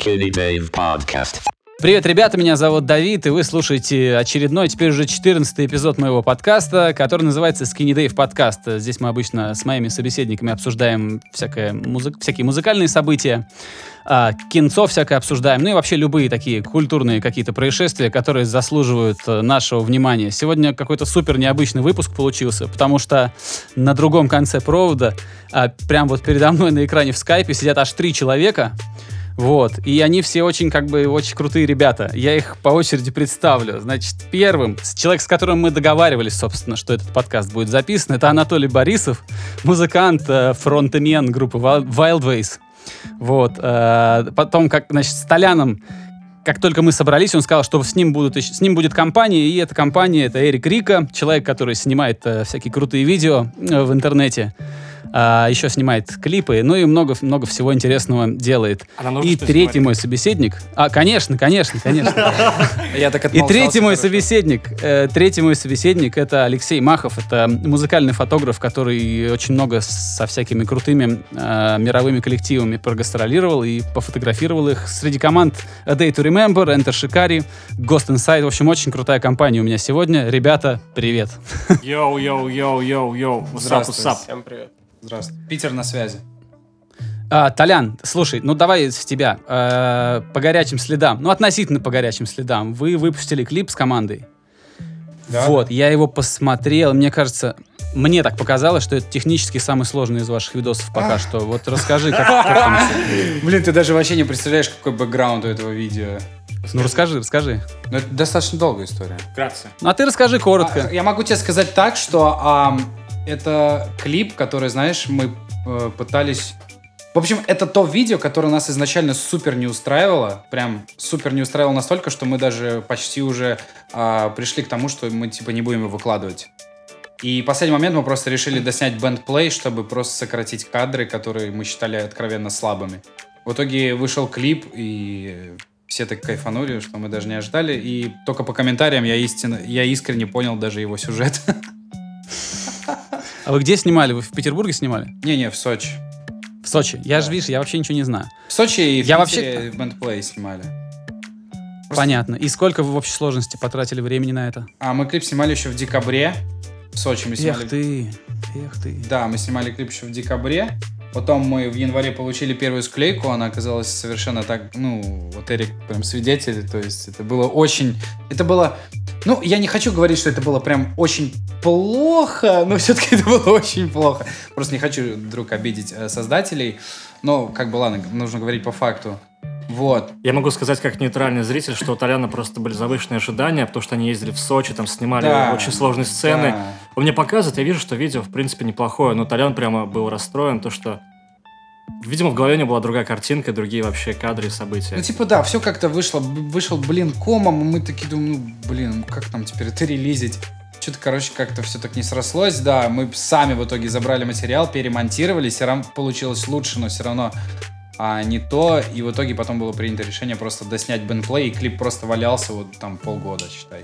Skinny Dave Podcast. Привет, ребята, меня зовут Давид, и вы слушаете очередной, теперь уже 14 эпизод моего подкаста, который называется Skinny Dave Podcast. Здесь мы обычно с моими собеседниками обсуждаем всякое музы... всякие музыкальные события, а, кинцо всякое обсуждаем, ну и вообще любые такие культурные какие-то происшествия, которые заслуживают э, нашего внимания. Сегодня какой-то супер необычный выпуск получился, потому что на другом конце провода, а, прям вот передо мной на экране в скайпе сидят аж три человека, вот. И они все очень, как бы, очень крутые ребята. Я их по очереди представлю. Значит, первым, человек, с которым мы договаривались, собственно, что этот подкаст будет записан, это Анатолий Борисов, музыкант, э, фронтмен группы Wildways. Вот. Э, потом, как, значит, с Толяном как только мы собрались, он сказал, что с ним, будут, с ним будет компания, и эта компания — это Эрик Рика, человек, который снимает э, всякие крутые видео в интернете а, еще снимает клипы, ну и много-много всего интересного делает. А и третий мой собеседник... А, конечно, конечно, конечно. Я так И третий мой собеседник, э, третий мой собеседник это Алексей Махов, это музыкальный фотограф, который очень много со всякими крутыми э, мировыми коллективами прогастролировал и пофотографировал их среди команд A Day to Remember, Enter Shikari, Ghost Inside. В общем, очень крутая компания у меня сегодня. Ребята, привет. Yo, yo, yo, yo, yo. Здравствуйте. Всем привет. Здравствуйте. Питер на связи. А, Толян, слушай, ну давай с тебя. Э, по горячим следам, ну относительно по горячим следам. Вы выпустили клип с командой. Да, вот, я его посмотрел, мне кажется, мне так показалось, что это технически самый сложный из ваших видосов пока что. Вот расскажи, как, как там всё. Блин, ты даже вообще не представляешь, какой бэкграунд у этого видео. Ну расскажи, расскажи. Ну, это достаточно долгая история. Вкратце. Ну а ты расскажи коротко. А, Я могу тебе сказать так, что это клип, который, знаешь, мы э, пытались... В общем, это то видео, которое нас изначально супер не устраивало. Прям супер не устраивало настолько, что мы даже почти уже а, пришли к тому, что мы типа не будем его выкладывать. И в последний момент мы просто решили доснять бэндплей, чтобы просто сократить кадры, которые мы считали откровенно слабыми. В итоге вышел клип, и все так кайфанули, что мы даже не ожидали. И только по комментариям я, истинно, я искренне понял даже его сюжет. А вы где снимали? Вы в Петербурге снимали? Не-не, в Сочи. В Сочи. Я Да. же, видишь, я вообще ничего не знаю. В Сочи и в Я Питере бэндплей снимали. Просто- Понятно. И сколько вы в общей сложности потратили времени на это? А мы клип снимали еще в декабре. В Сочи мы снимали. Эх ты, эх ты. Да, мы снимали клип еще в декабре. Потом мы в январе получили первую склейку, она оказалась совершенно так, ну, вот Эрик прям свидетель, то есть это было очень, это было, ну, я не хочу говорить, что это было прям очень плохо, но все-таки это было очень плохо. Просто не хочу вдруг обидеть э, создателей, но как бы ладно, нужно говорить по факту. Вот. Я могу сказать, как нейтральный зритель, что у Толяна просто были завышенные ожидания, потому что они ездили в Сочи, там снимали Да, очень сложные сцены. да. Он мне показывает, я вижу, что видео, в принципе, неплохое, но Толян прямо был расстроен, то что... Видимо, в голове у него была другая картинка, другие вообще кадры и события. Ну, типа, да, все как-то вышло, вышел, блин, комом, и мы такие думаем, ну, блин, как там теперь это релизить? Что-то, короче, как-то все так не срослось, да, мы сами в итоге забрали материал, перемонтировали, все равно получилось лучше, но все равно а, не то, и в итоге потом было принято решение просто доснять бенплей, и клип просто валялся вот там полгода, считай.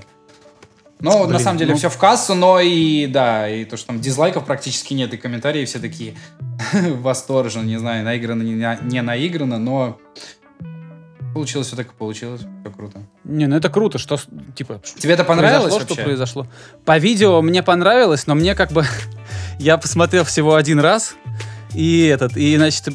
Ну, на Блин, самом деле, ну- все в кассу, но и, да, и то, что там дизлайков практически нет, и комментарии все такие восторженно, не знаю, наиграно, не, на- не наиграно, но получилось все так, как получилось, все круто. Не, ну это круто, что, типа, Тебе это понравилось произошло, вообще? что произошло. По видео мне понравилось, но мне как бы... я посмотрел всего один раз, и этот, и, значит,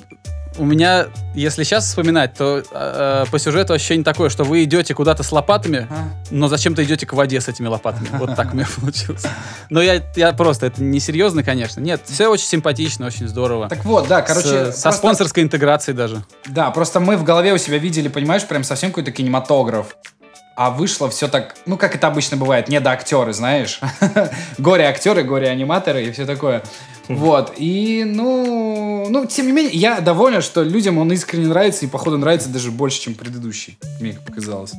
у меня, если сейчас вспоминать, то э, по сюжету ощущение такое, что вы идете куда-то с лопатами, но зачем-то идете к воде с этими лопатами. Вот так у меня получилось. Но я, я просто, это несерьезно, конечно. Нет, все очень симпатично, очень здорово. Так вот, да, короче, С- со просто- спонсорской интеграцией даже. Да, просто мы в голове у себя видели, понимаешь, прям совсем какой-то кинематограф. А вышло все так, ну, как это обычно бывает, не до актеры, знаешь. Горе-актеры, горе-аниматоры и все такое. Вот, и, ну, ну, тем не менее, я доволен, что людям он искренне нравится, и, походу, нравится даже больше, чем предыдущий, мне показалось.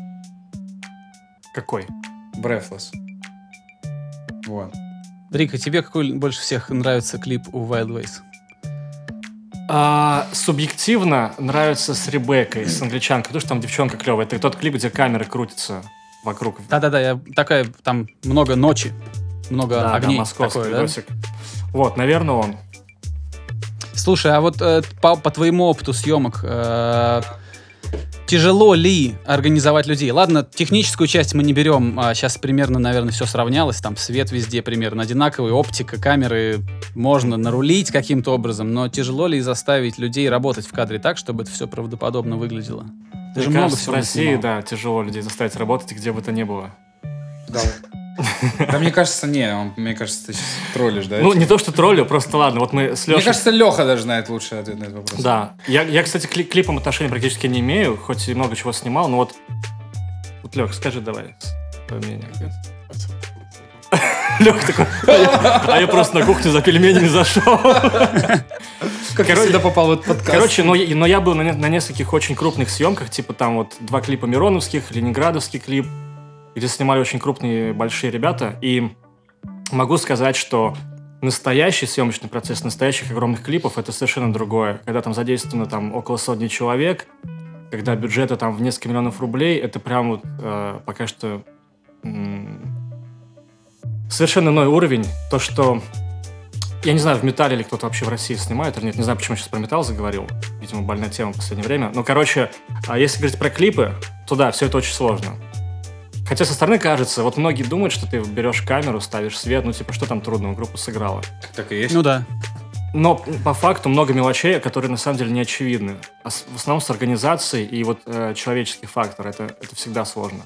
Какой? Breathless. Вот. Рика, тебе какой больше всех нравится клип у Wild Ways? А, субъективно нравится с Ребеккой, с англичанкой, потому что там девчонка клевая. Это тот клип, где камеры крутятся вокруг. Да-да-да, я такая, там много ночи, много Да, да, огней. московский такое, да? видосик. Вот, наверное, он. Слушай, а вот э, по, по твоему опыту съемок, э, тяжело ли организовать людей? Ладно, техническую часть мы не берем. А сейчас примерно, наверное, все сравнялось. Там свет везде примерно одинаковый, оптика, камеры можно нарулить каким-то образом. Но тяжело ли заставить людей работать в кадре так, чтобы это все правдоподобно выглядело? Ты Мне же много кажется, всего в России, наснимал. да, тяжело людей заставить работать, где бы то ни было. Да. Да мне кажется, не, он- мне кажется, ты сейчас троллишь, да? Ну, не то, что троллю, просто ладно, вот мы с Мне Лешей... кажется, Леха даже знает лучший ответ на этот вопрос. Да. Я, я, кстати, к кли- клипам отношения практически не имею, хоть и много чего снимал, но вот... Вот, Лех, скажи давай свое мнение. Лех такой, а я- просто на кухню за пельменями зашел. Как Короче- всегда попал в этот подкаст. Короче, но, я- но я был на, на нескольких очень крупных съемках, типа там вот два клипа Мироновских, Ленинградовский клип, где снимали очень крупные большие ребята. И могу сказать, что настоящий съемочный процесс настоящих огромных клипов это совершенно другое. Когда там задействовано там около сотни человек, когда бюджеты там в несколько миллионов рублей, это прям вот э, пока что совершенно иной уровень. То, что я не знаю, в металле или кто-то вообще в России снимает или нет. Не знаю, почему я сейчас про металл заговорил. Видимо, больная тема в последнее время. Ну, короче, а если говорить про клипы, то да, все это очень сложно. Хотя со стороны кажется, вот многие думают, что ты берешь камеру, ставишь свет, ну типа, что там трудного, группа сыграла. Так и есть. Ну да. Но по факту много мелочей, которые на самом деле не очевидны. А с- в основном с организацией и вот э, человеческий фактор. Это, это всегда сложно.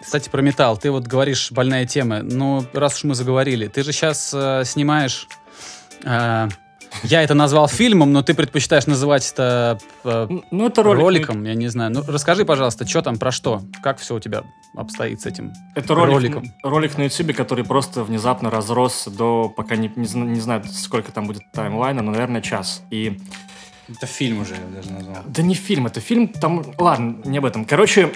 Кстати, про металл. Ты вот говоришь, больная тема. Ну, раз уж мы заговорили, ты же сейчас снимаешь... э, я это назвал фильмом, но ты предпочитаешь называть это э, Н- Ну, это ролик. роликом, я не знаю. Ну, расскажи, пожалуйста, что там, про что? Как все у тебя обстоит с этим? Это ролик, роликом. ролик на YouTube, который просто внезапно разросся до, пока не, не, не знаю, сколько там будет таймлайна, но, наверное, час. И Это фильм уже, я даже назвал. Да не фильм, это фильм, там... Ладно, не об этом. Короче,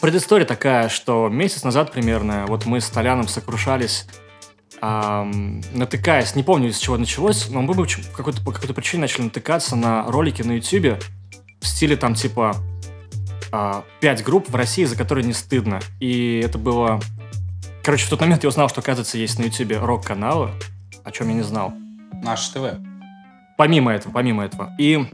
предыстория такая, что месяц назад примерно вот мы с Толяном сокрушались, ам, натыкаясь, не помню, из чего началось, но мы бы какой-то, по какой-то причине начали натыкаться на ролики на Ютубе в стиле там типа а, пять групп в России, за которые не стыдно. И это было... Короче, в тот момент я узнал, что, оказывается, есть на Ютубе рок-каналы, о чем я не знал. Наш ТВ. Помимо этого, помимо этого. И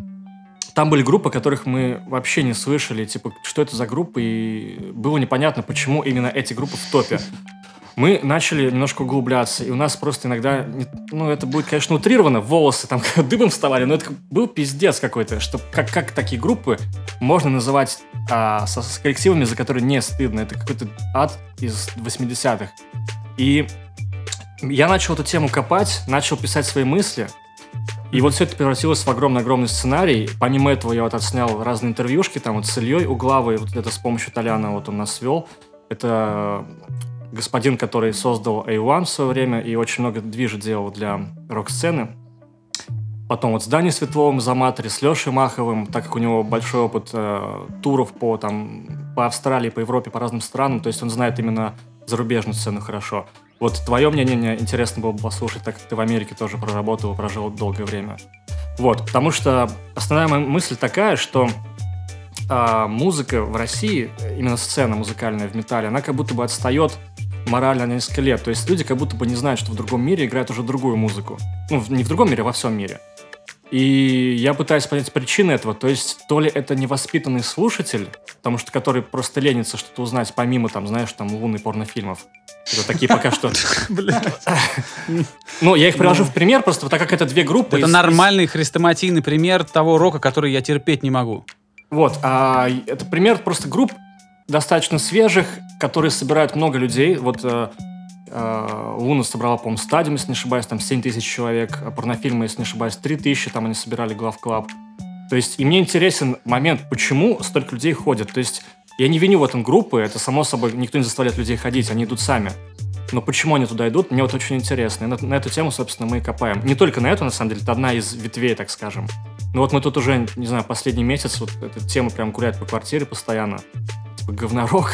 там были группы, которых мы вообще не слышали, типа, что это за группы, и было непонятно, почему именно эти группы в топе. Мы начали немножко углубляться, и у нас просто иногда, ну, это будет, конечно, утрировано, волосы там дыбом вставали, но это был пиздец какой-то, что как, как такие группы можно называть а, со- с коллективами, за которые не стыдно. Это какой-то ад из 80-х. И я начал эту тему копать, начал писать свои мысли, и вот все это превратилось в огромный-огромный сценарий. Помимо этого я вот отснял разные интервьюшки, там вот с Ильей Углавой, вот это с помощью Толяна вот он нас свел. Это господин, который создал A1 в свое время и очень много движа делал для рок-сцены. Потом вот с Даней Светловым из Аматори, с Лешей Маховым, так как у него большой опыт э, туров по, там, по Австралии, по Европе, по разным странам, то есть он знает именно зарубежную сцену хорошо. Вот твое мнение мне интересно было бы послушать, так как ты в Америке тоже проработал прожил долгое время. Вот, потому что основная моя мысль такая, что а, музыка в России, именно сцена музыкальная в металле, она как будто бы отстает морально на несколько лет. То есть люди как будто бы не знают, что в другом мире играют уже другую музыку. Ну, не в другом мире, а во всем мире. И я пытаюсь понять причины этого. То есть, то ли это невоспитанный слушатель, потому что который просто ленится что-то узнать, помимо, там, знаешь, там, лунных порнофильмов. Это такие пока что... Ну, я их привожу в пример, просто так как это две группы. Это нормальный хрестоматийный пример того рока, который я терпеть не могу. Вот, а это пример просто групп достаточно свежих, которые собирают много людей. Вот э, э, Луна собрала, по-моему, стадиум, если не ошибаюсь, там 7 тысяч человек, а порнофильмы, если не ошибаюсь, 3 тысячи, там они собирали глав клаб. То есть, и мне интересен момент, почему столько людей ходят. То есть, я не виню в этом группы, это само собой, никто не заставляет людей ходить, они идут сами. Но почему они туда идут, мне вот очень интересно. И на, на эту тему, собственно, мы и копаем. Не только на эту, на самом деле, это одна из ветвей, так скажем. Ну вот мы тут уже, не знаю, последний месяц вот эта тема прям гуляет по квартире постоянно. Типа говнорок,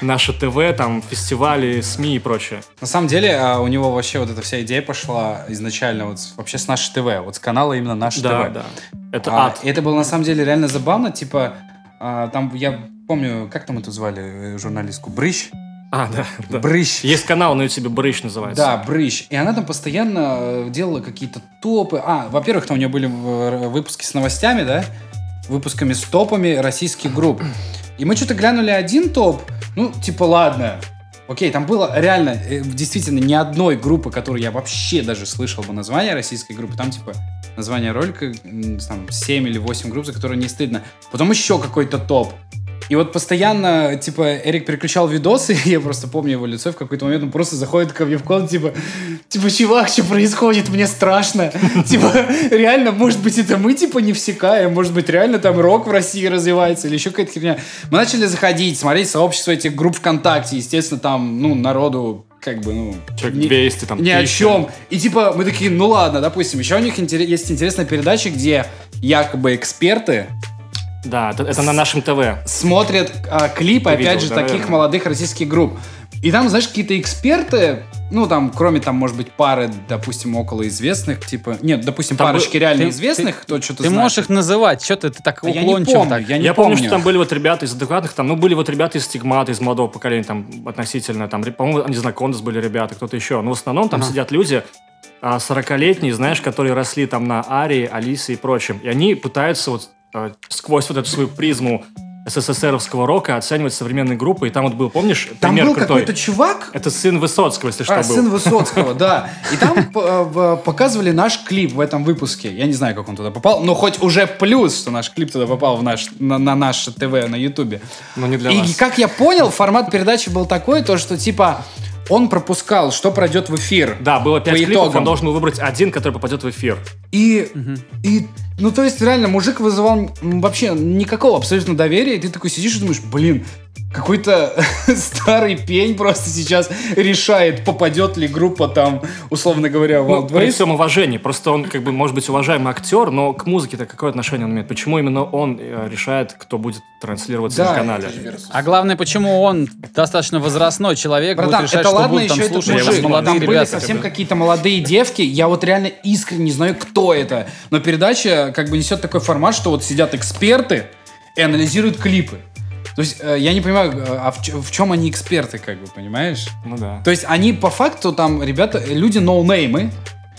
наше ТВ, там, фестивали, СМИ и прочее. На самом деле, а, у него вообще вот эта вся идея пошла изначально вот вообще с нашей ТВ, вот с канала именно наше Да, ТВ. да. Это А, ад. и это было на самом деле реально забавно, типа, а, там, я помню, как там эту звали э, журналистку? Брыщ? А, да, да. Брыщ. Есть канал на ютубе Брыщ называется. Да, Брыщ. И она там постоянно э, делала какие-то топы. А, во-первых, там у нее были э, выпуски с новостями, да? выпусками с топами российских групп. И мы что-то глянули один топ, ну, типа, ладно, Окей, там было реально, э, действительно, ни одной группы, которую я вообще даже слышал бы название российской группы. Там, типа, название ролика, там, 7 или 8 групп, за которые не стыдно. Потом еще какой-то топ. И вот постоянно, типа, Эрик переключал видосы, и я просто помню его лицо, в какой-то момент он просто заходит ко мне в комнату, типа, типа, чувак, что происходит, мне страшно. Типа, реально, может быть, это мы, типа, не всекаем, может быть, реально там рок в России развивается или еще какая-то херня. Мы начали заходить, смотреть сообщество этих групп ВКонтакте, естественно, там, ну, народу как бы, ну... Человек не- 200, там, Ни о 1000. чем. И типа, мы такие, ну ладно, допустим, еще у них интере- есть интересная передача, где якобы эксперты Да, это, это на нашем ТВ. смотрят а, клипы, Ты опять видел, же, да, таких наверное? молодых российских групп. И там, знаешь, какие-то эксперты, ну, там, кроме, там, может быть, пары, допустим, около известных, типа... Нет, допустим, Там парочки был- реально ты- известных, кто что-то Ты знает. можешь их называть, что ты, ты так А я не уклончив помню, так. я не Я помню, помню. что там были вот ребята из адекватных, там, ну, были вот ребята из стигмата, из молодого поколения, там, относительно, там, по-моему, не знаю, Кондас были ребята, кто-то еще. Но в основном там Ага. сидят люди, а, 40-летние, знаешь, которые росли там на Арии, Алисе и прочем. И они пытаются вот а, сквозь вот эту свою призму СССРовского рока оценивать современные группы. И там вот был, помнишь, Там пример был крутой? какой-то чувак, Это сын Высоцкого, если что, а, был. сын Высоцкого, да. И там э, в- показывали наш клип в этом выпуске. Я не знаю, как он туда попал, но хоть уже плюс, что наш клип туда попал в наш, на, на наше ТВ на Ютубе. Но не для И вас. как я понял, формат передачи был такой, то что типа он пропускал, что пройдет в эфир. Да, было пять по клипов, он должен был выбрать один, который попадет в эфир. И, и, ну, то есть, реально, мужик вызывал вообще никакого абсолютно доверия, и ты такой сидишь и думаешь, блин, какой-то старый пень просто сейчас решает, попадет ли группа там, условно говоря, в Ну, Wild при Waves. всем уважении. Просто он, как бы, может быть, уважаемый актер, но к музыке-то какое отношение он имеет? Почему именно он э, решает, кто будет транслироваться Да, на канале? А главное, почему он достаточно возрастной человек Братан, будет решать, это что ладно будут там еще этот слушать мужик. молодые Там были ребята. совсем какие-то молодые девки. Я вот реально искренне не знаю, кто это. Но передача как бы несет такой формат, что вот сидят эксперты и анализируют клипы. То есть э, я не понимаю, э, а в, в чем они эксперты, как бы, понимаешь? Ну да. То есть они по факту там, ребята, люди ноунеймы,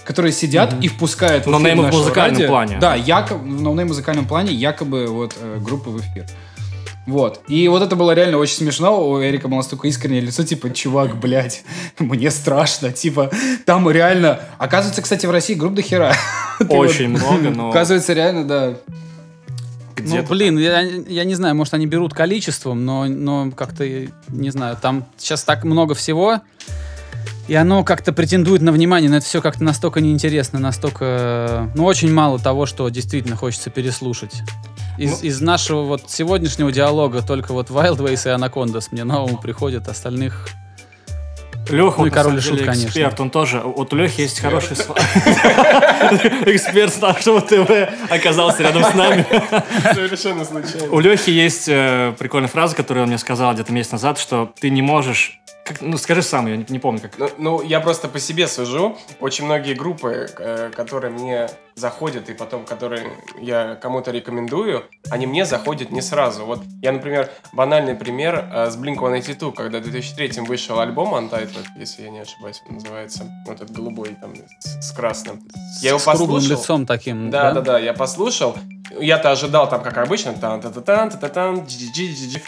которые сидят и впускают в эфир в музыкальном радио. плане. Да, якобы, в no-name музыкальном плане якобы вот э, группы в эфир. Вот. И вот это было реально очень смешно. У Эрика было настолько искреннее лицо, типа, чувак, блядь, мне страшно. Типа, там реально... Оказывается, кстати, в России групп до хера. Очень много, но Оказывается, реально, да. Ну, блин, я, я не знаю, может, они берут количеством, но, но как-то, не знаю, там сейчас так много всего, и оно как-то претендует на внимание, но это все как-то настолько неинтересно, настолько, ну, очень мало того, что действительно хочется переслушать. Из, Ну- из нашего вот сегодняшнего диалога только вот Wild Ways и Anacondas мне на ум приходят, остальных... Леха, Ну и Король и Шут, конечно. эксперт, он тоже... Вот у Лехи есть хороший... сла- Эксперт с нашего ТВ оказался рядом с нами. Совершенно случайно. У Лехи есть э, прикольная фраза, которую он мне сказал где-то месяц назад, что ты не можешь... как- ну, скажи сам, я не, не помню, как... Ну, ну, я просто по себе сужу. Очень многие группы, э, которые мне заходят, и потом, которые я кому-то рекомендую, они мне заходят не сразу. Вот я, например, банальный пример э, с Blink-182, когда в 2003 вышел альбом Untitled, если я не ошибаюсь, он называется. Вот этот голубой там с, с красным. Я его с круглым лицом таким, Да, да, да, я послушал. Я-то ожидал там, как обычно, тан та та тан та та тан джи-джи-джи-джи.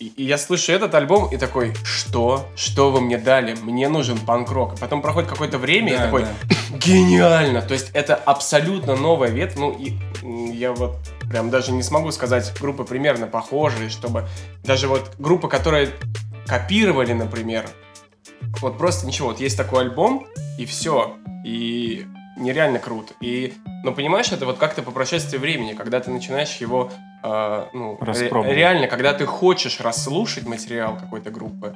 И, и я слышу этот альбом и такой, что? Что вы мне дали? Мне нужен панк-рок. Потом проходит какое-то время, и Да, я такой, да. гениально! То есть это абсолютно новая ветвь. Ну, и я вот прям даже не смогу сказать группы примерно похожие, чтобы... Даже вот группы, которые копировали, например, вот просто ничего. Вот есть такой альбом, и все. И нереально круто. И, ну, понимаешь, это вот как-то по прошествии времени, когда ты начинаешь его, э, ну, ре- реально, когда ты хочешь расслушать материал какой-то группы,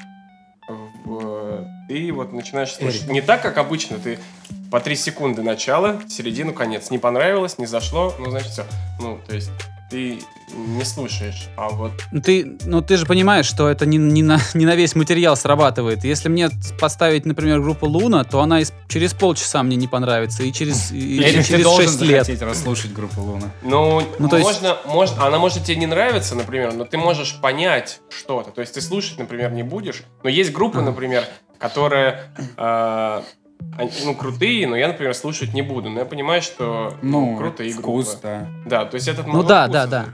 в- ты вот начинаешь слушать. Не так, как обычно, ты по три секунды начало, середину, конец. Не понравилось, не зашло, ну, значит, все. Ну, то есть ты не слушаешь, а вот Ну ты, ну ты же понимаешь, что это не, не, на, не на весь материал срабатывает. Если мне поставить, например, группу Луна, то она из- через полчаса мне не понравится, и через, и Эрик, ты через должен 6 лет. расслушать группу Луна. Ну, Ну, то есть- можно, можно, она может тебе не нравиться, например, но ты можешь понять что-то. То есть ты слушать, например, не будешь. Но есть группы, например, которые, э, они, ну, крутые, но я, например, слушать не буду. Но я понимаю, что Ну, крутые вкус, группы. да. Да, то есть этот Ну да, да, да.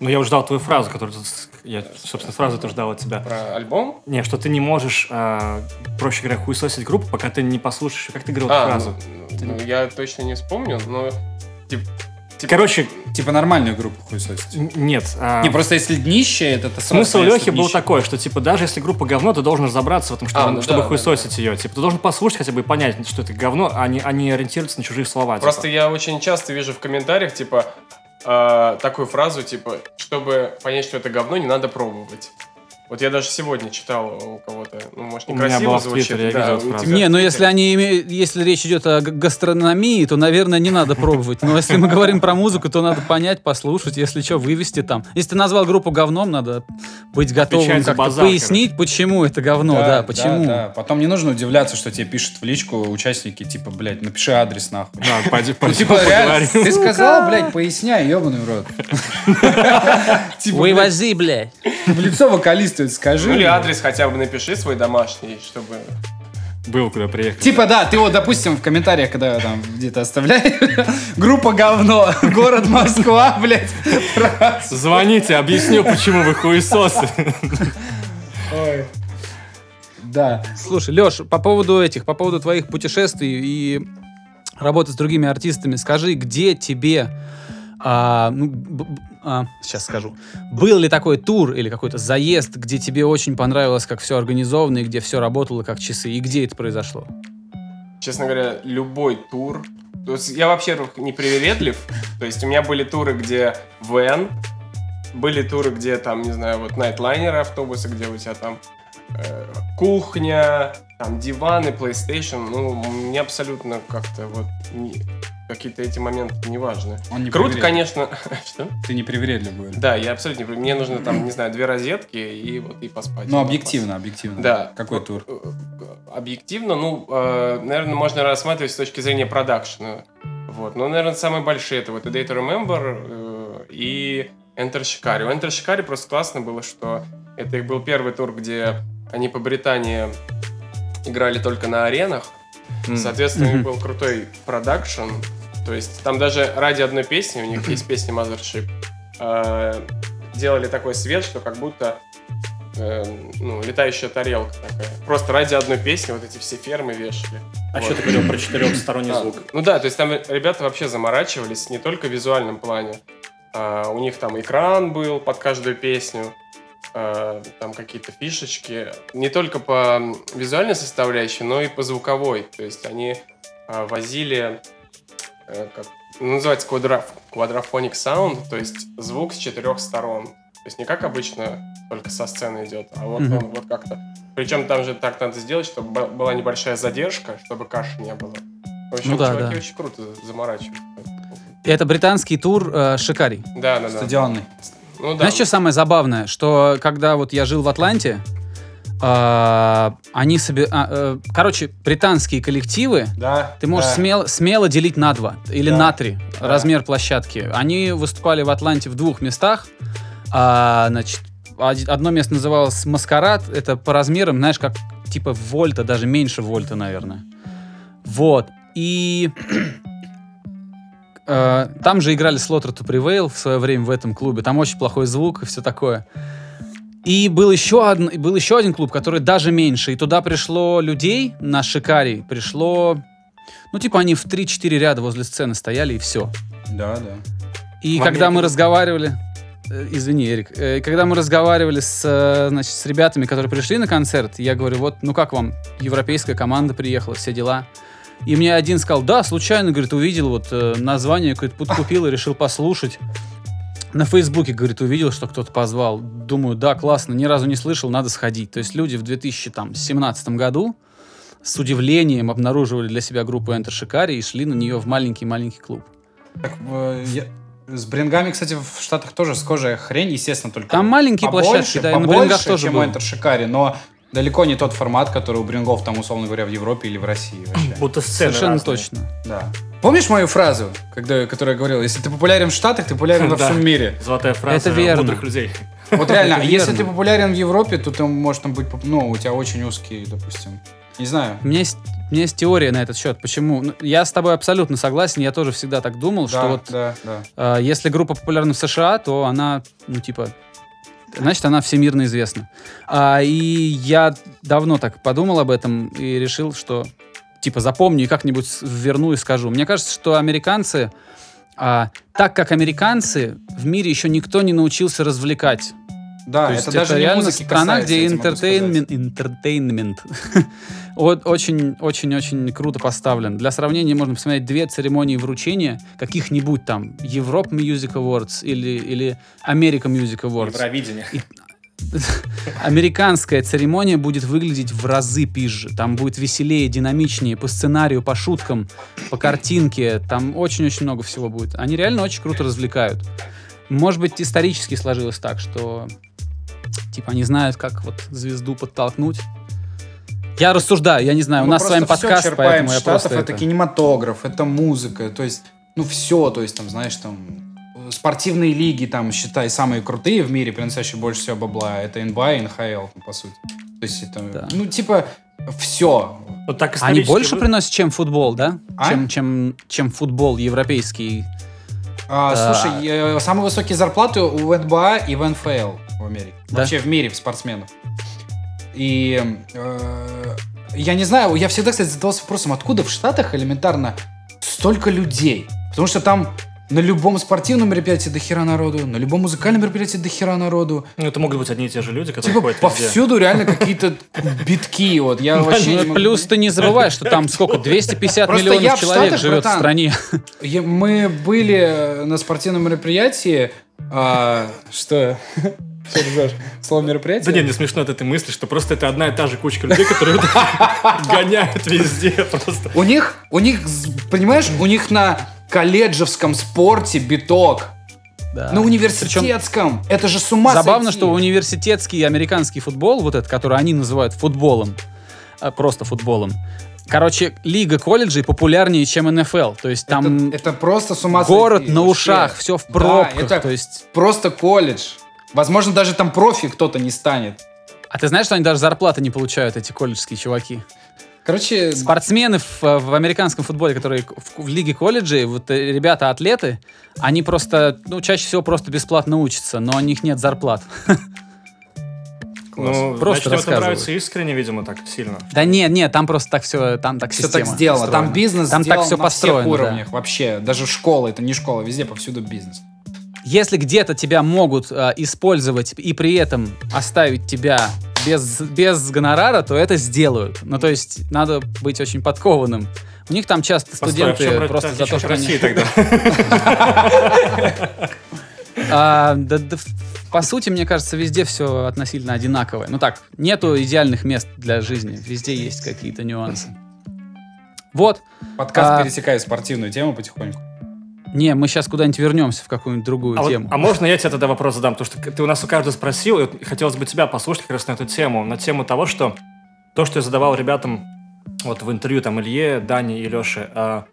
Ну, я уже ждал твою фразу, которую... ты Я, собственно, фразу тоже ждал от тебя. Про альбом? Не, что ты не можешь, а, проще говоря, хуесосить группу, пока ты не послушаешь, как ты говорил эту А, фразу. ну, ну, я точно не вспомню, но... тип- тип- Короче, Типа нормальную группу хуесосить. нет. а, Не, просто если днище, это... это Смысл Лехи был такой, что, типа, даже если группа говно, ты должен разобраться в этом, чтобы, А, ну чтобы да, хуесосить ее. Типа, ты должен послушать хотя бы и понять, что это говно, а не, а не ориентироваться на чужие слова. типа. Просто я очень часто вижу в комментариях, типа, э, такую фразу, типа, чтобы понять, что это говно, не надо пробовать. Вот я даже сегодня читал у кого-то, ну, может, У меня некрасиво звучит. Твиттере, я да, видел у эту фразу. тебя Не, ну если они если речь идет о гастрономии, то, наверное, не надо пробовать. Но если мы говорим про музыку, то надо понять, послушать, если что, вывести там. Если ты назвал группу говном, надо быть готовым как-то пояснить, почему это говно, да, почему. да. Потом не нужно удивляться, что тебе пишут в личку участники, типа, блядь, напиши адрес нахуй. Да, пойди, Ну, пойди типа, реально, ты сказал, блядь, поясняй, ебаный в рот. Типа, блядь, Вывози, блядь. в лицо вокалисту это скажи. Ну или адрес хотя бы напиши свой домашний, чтобы... Был куда приехать. Типа, да, ты вот, допустим, в комментариях, когда там где-то оставляешь, группа говно, город Москва, блядь. Звоните, объясню, почему вы хуесосы. Да. Слушай, Леш, по поводу этих, по поводу твоих путешествий и работы с другими артистами, скажи, где тебе, а, ну, б- а, сейчас скажу, был ли такой тур или какой-то заезд, где тебе очень понравилось, как все организовано и где все работало как часы, и где это произошло? честно говоря, любой тур. То есть я вообще не привередлив. То есть у меня были туры, где вен, были туры, где там, не знаю, вот найтлайнеры автобусы, где у тебя там э, кухня, там диваны, PlayStation. Ну, мне абсолютно как-то вот не- какие-то эти моменты не важны. Он не Круто, конечно. Что? Ты не привередлив. Да, я абсолютно не Мне нужно там, не знаю, две розетки и вот и поспать. Ну, объективно, объективно. да. Какой Вот, тур? э, э, Объективно, ну, наверное, можно рассматривать с точки зрения продакшена. Вот. Но, наверное, самые большие это вот A Day to Remember э, и Enter Shikari. У Enter Shikari просто классно было, что это их был первый тур, где они по Британии играли только на аренах. Соответственно, у них был крутой продакшн. То есть там даже ради одной песни, у них есть песня Mothership, э, делали такой свет, что как будто э, ну, летающая тарелка такая. Просто ради одной песни вот эти все фермы вешали. А Вот. что ты говорил про четырехсторонний А, звук? Ну да, то есть там ребята вообще заморачивались не только в визуальном плане. А, у них там экран был под каждую песню, а, там какие-то фишечки. Не только по визуальной составляющей, но и по звуковой. То есть они а, возили, э, как, ну, называется квадра, квадрофоник саунд, то есть звук с четырех сторон. То есть не как обычно только со сцены идет, а вот Мгм. он вот как-то. Причем там же так надо сделать, чтобы была небольшая задержка, чтобы каши не было. В общем, Ну да, чуваки да. очень круто заморачиваются. И это британский тур э, Шикарий. Да, да, да. Стадионный. Ну да. Знаешь, что самое забавное? Что когда вот я жил в Атланте, а, они себе... а, э, короче, британские коллективы, Да. ты можешь да. смело, смело делить на два или Да. на три Да. размер площадки. Они выступали в Атланте в двух местах. А, значит, од- одно место называлось Маскарад. Это по размерам, знаешь, как типа вольта, даже меньше вольта, наверное. Вот. И э, там же играли Slaughter to Prevail в свое время в этом клубе. Там очень плохой звук и все такое. И был еще, один, был еще один клуб, который даже меньше. И туда пришло людей на Шикаре. Пришло... Ну, типа, они в 3-4 ряда возле сцены стояли, и все. Да, да. И В когда мы Америке. разговаривали... э, Извини, Эрик. э, Когда мы разговаривали с, э, значит, с ребятами, которые пришли на концерт, я говорю, вот, ну как вам, европейская команда приехала, все дела. И мне один сказал, да, случайно, говорит, увидел вот э, название, какое-то подкупил и решил послушать. На Фейсбуке, говорит, увидел, что кто-то позвал. Думаю, да, классно, ни разу не слышал, надо сходить. То есть люди в 2017 году с удивлением обнаруживали для себя группу Enter Shikari и шли на нее в маленький-маленький клуб. Так, э, я- С брингами, кстати, в Штатах тоже схожая хрень, естественно, только Там маленькие побольше, площадки, да, и на побольше, брингах тоже чем был. Enter Шикари, но далеко не тот формат, который у брингов, там, условно говоря, в Европе или в России вообще. Будто сцены Совершенно разные. точно. Да. Помнишь мою фразу, когда, которую я говорил, если ты популярен в Штатах, ты популярен во всем мире. Золотая фраза Это верно. мудрых людей. Вот реально, если ты популярен в Европе, то ты можешь там быть, ну, у тебя очень узкий, допустим, не знаю. У меня есть у меня есть теория на этот счет. Почему? Ну, я с тобой абсолютно согласен. Я тоже всегда так думал, что Да, вот да, да. э, если группа популярна в США, то она, ну, типа, значит, она всемирно известна. А, и я давно так подумал об этом и решил, что, типа, запомню и как-нибудь верну и скажу. Мне кажется, что американцы, а, так как американцы, в мире еще никто не научился развлекать. Да, То есть это даже не реально музыки страна, касается, где интертейнмент, интертейнмент вот очень, очень, очень круто поставлен. Для сравнения можно посмотреть две церемонии вручения каких-нибудь там Европ Music Awards или, или America Music Awards. Евровидение. Американская церемония будет выглядеть в разы пизже. Там будет веселее, динамичнее, по сценарию, по шуткам, по картинке. Там очень-очень много всего будет. Они реально очень круто развлекают. Может быть, исторически сложилось так, что типа они знают, как вот звезду подтолкнуть. Я рассуждаю, я не знаю, у Мы нас с вами подкаст, поэтому я Штатов, просто это это- кинематограф, это музыка, то есть, ну, все, то есть, там, знаешь, там, спортивные лиги, там, считай, самые крутые в мире, приносящие больше всего бабла, это НБА и НХЛ, по сути. То есть, это, Да. ну, типа, все. Вот так Они исторически больше вы- приносят, чем футбол, да? А? Чем, чем, чем футбол европейский. А, Да. Слушай, самые высокие зарплаты у НБА и в НФЛ в Америке. Да? Вообще в мире в спортсменов. И э, я не знаю, я всегда, кстати, задавался вопросом, откуда в Штатах элементарно столько людей? Потому что там на любом спортивном мероприятии до хера народу, на любом музыкальном мероприятии до хера народу. Ну, это могут быть одни и те же люди, которые Типа ходят везде. повсюду реально какие-то битки. Вот я вообще не Ну, могу- плюс ты не забывай, что там сколько, 250 Просто миллионов я в человек Штатах, живет в братан. стране. Я- Мы были на спортивном мероприятии. а, что? Что ржешь? Слово мероприятие? Да нет, не смешно от этой мысли, что просто это одна и та же кучка людей, которые гоняют везде просто. У них, у них, понимаешь, у них на колледжевском спорте биток. Да. На университетском. Это же с ума Забавно, сойти. что университетский американский футбол, вот этот, который они называют футболом, а, просто футболом, короче, лига колледжей популярнее, чем НФЛ. То есть там это, это просто с ума город сойти на вообще. ушах, все в Да, пробках. это То есть... просто колледж. Возможно, даже там профи кто-то не станет. А ты знаешь, что они даже зарплаты не получают, эти колледжские чуваки? Короче, Спортсмены в, в американском футболе, которые в, в лиге колледжей, вот э, ребята-атлеты, они просто, ну, чаще всего просто бесплатно учатся, но у них нет зарплат. Ну, Просто значит, им это нравится искренне, видимо, так сильно. Да нет, нет, там просто так все, там так все так сделано. Там устроена. бизнес Там так все на построено, всех да. уровнях вообще. Даже школа, это не школа, везде повсюду бизнес. Если где-то тебя могут э, использовать и при этом оставить тебя без, без гонорара, то это сделают. Ну, то есть, надо быть очень подкованным. У них там часто Постой, а студенты просто за то, что от они... России тогда? А, да- по сути, мне кажется, везде все относительно одинаковое. Ну так, нету идеальных мест для жизни. Везде есть какие-то нюансы. Вот. Подкаст А- пересекает спортивную тему потихоньку. Не, мы сейчас куда-нибудь вернемся в какую-нибудь другую А, вот- тему. а можно я тебе тогда вопрос задам? Потому что ты у нас у каждого спросил, и вот хотелось бы тебя послушать как раз на эту тему. На тему того, что то, что я задавал ребятам вот в интервью там Илье, Дане и Леше. а,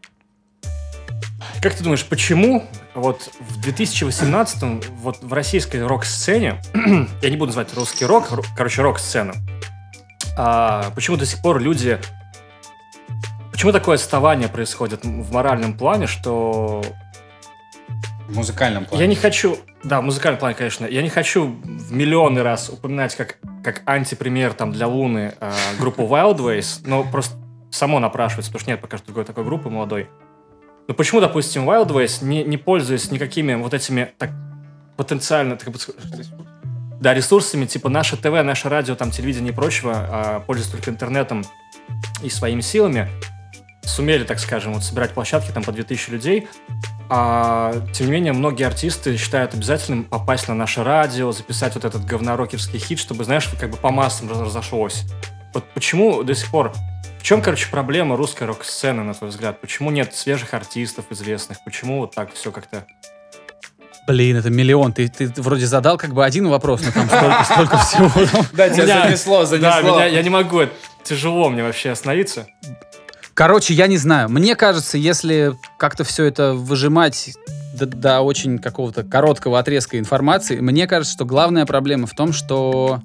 как ты думаешь, почему вот в 2018 вот в российской рок-сцене, я не буду называть русский рок, короче, рок-сцена, а, почему до сих пор люди... Почему такое отставание происходит в моральном плане, что В музыкальном плане. я не хочу, да, в музыкальном плане, конечно, я не хочу в миллионы раз упоминать как, как антипример там для Луны э, группу Wildways, но просто само напрашивается, потому что нет пока что другой такой группы молодой. Но почему, допустим, Wildways, не, не пользуясь никакими вот этими так потенциально, так да, ресурсами, типа наше ТВ, наше радио, там, телевидение и прочего, а пользуясь только интернетом и своими силами, сумели, так скажем, вот собирать площадки там по 2000 людей, а, тем не менее, многие артисты считают обязательным попасть на наше радио, записать вот этот говнорокерский хит, чтобы, знаешь, как бы по массам раз- разошлось. Вот почему до сих пор... В чем, короче, проблема русской рок-сцены, на твой взгляд? Почему нет свежих артистов известных? Почему вот так все как-то... Блин, это миллион. Ты, ты вроде задал как бы один вопрос, но там столько, столько всего. Да, тебя занесло, занесло. Да, я не могу, тяжело мне вообще остановиться. Короче, я не знаю. Мне кажется, если как-то все это выжимать до, до очень какого-то короткого отрезка информации, мне кажется, что главная проблема в том, что,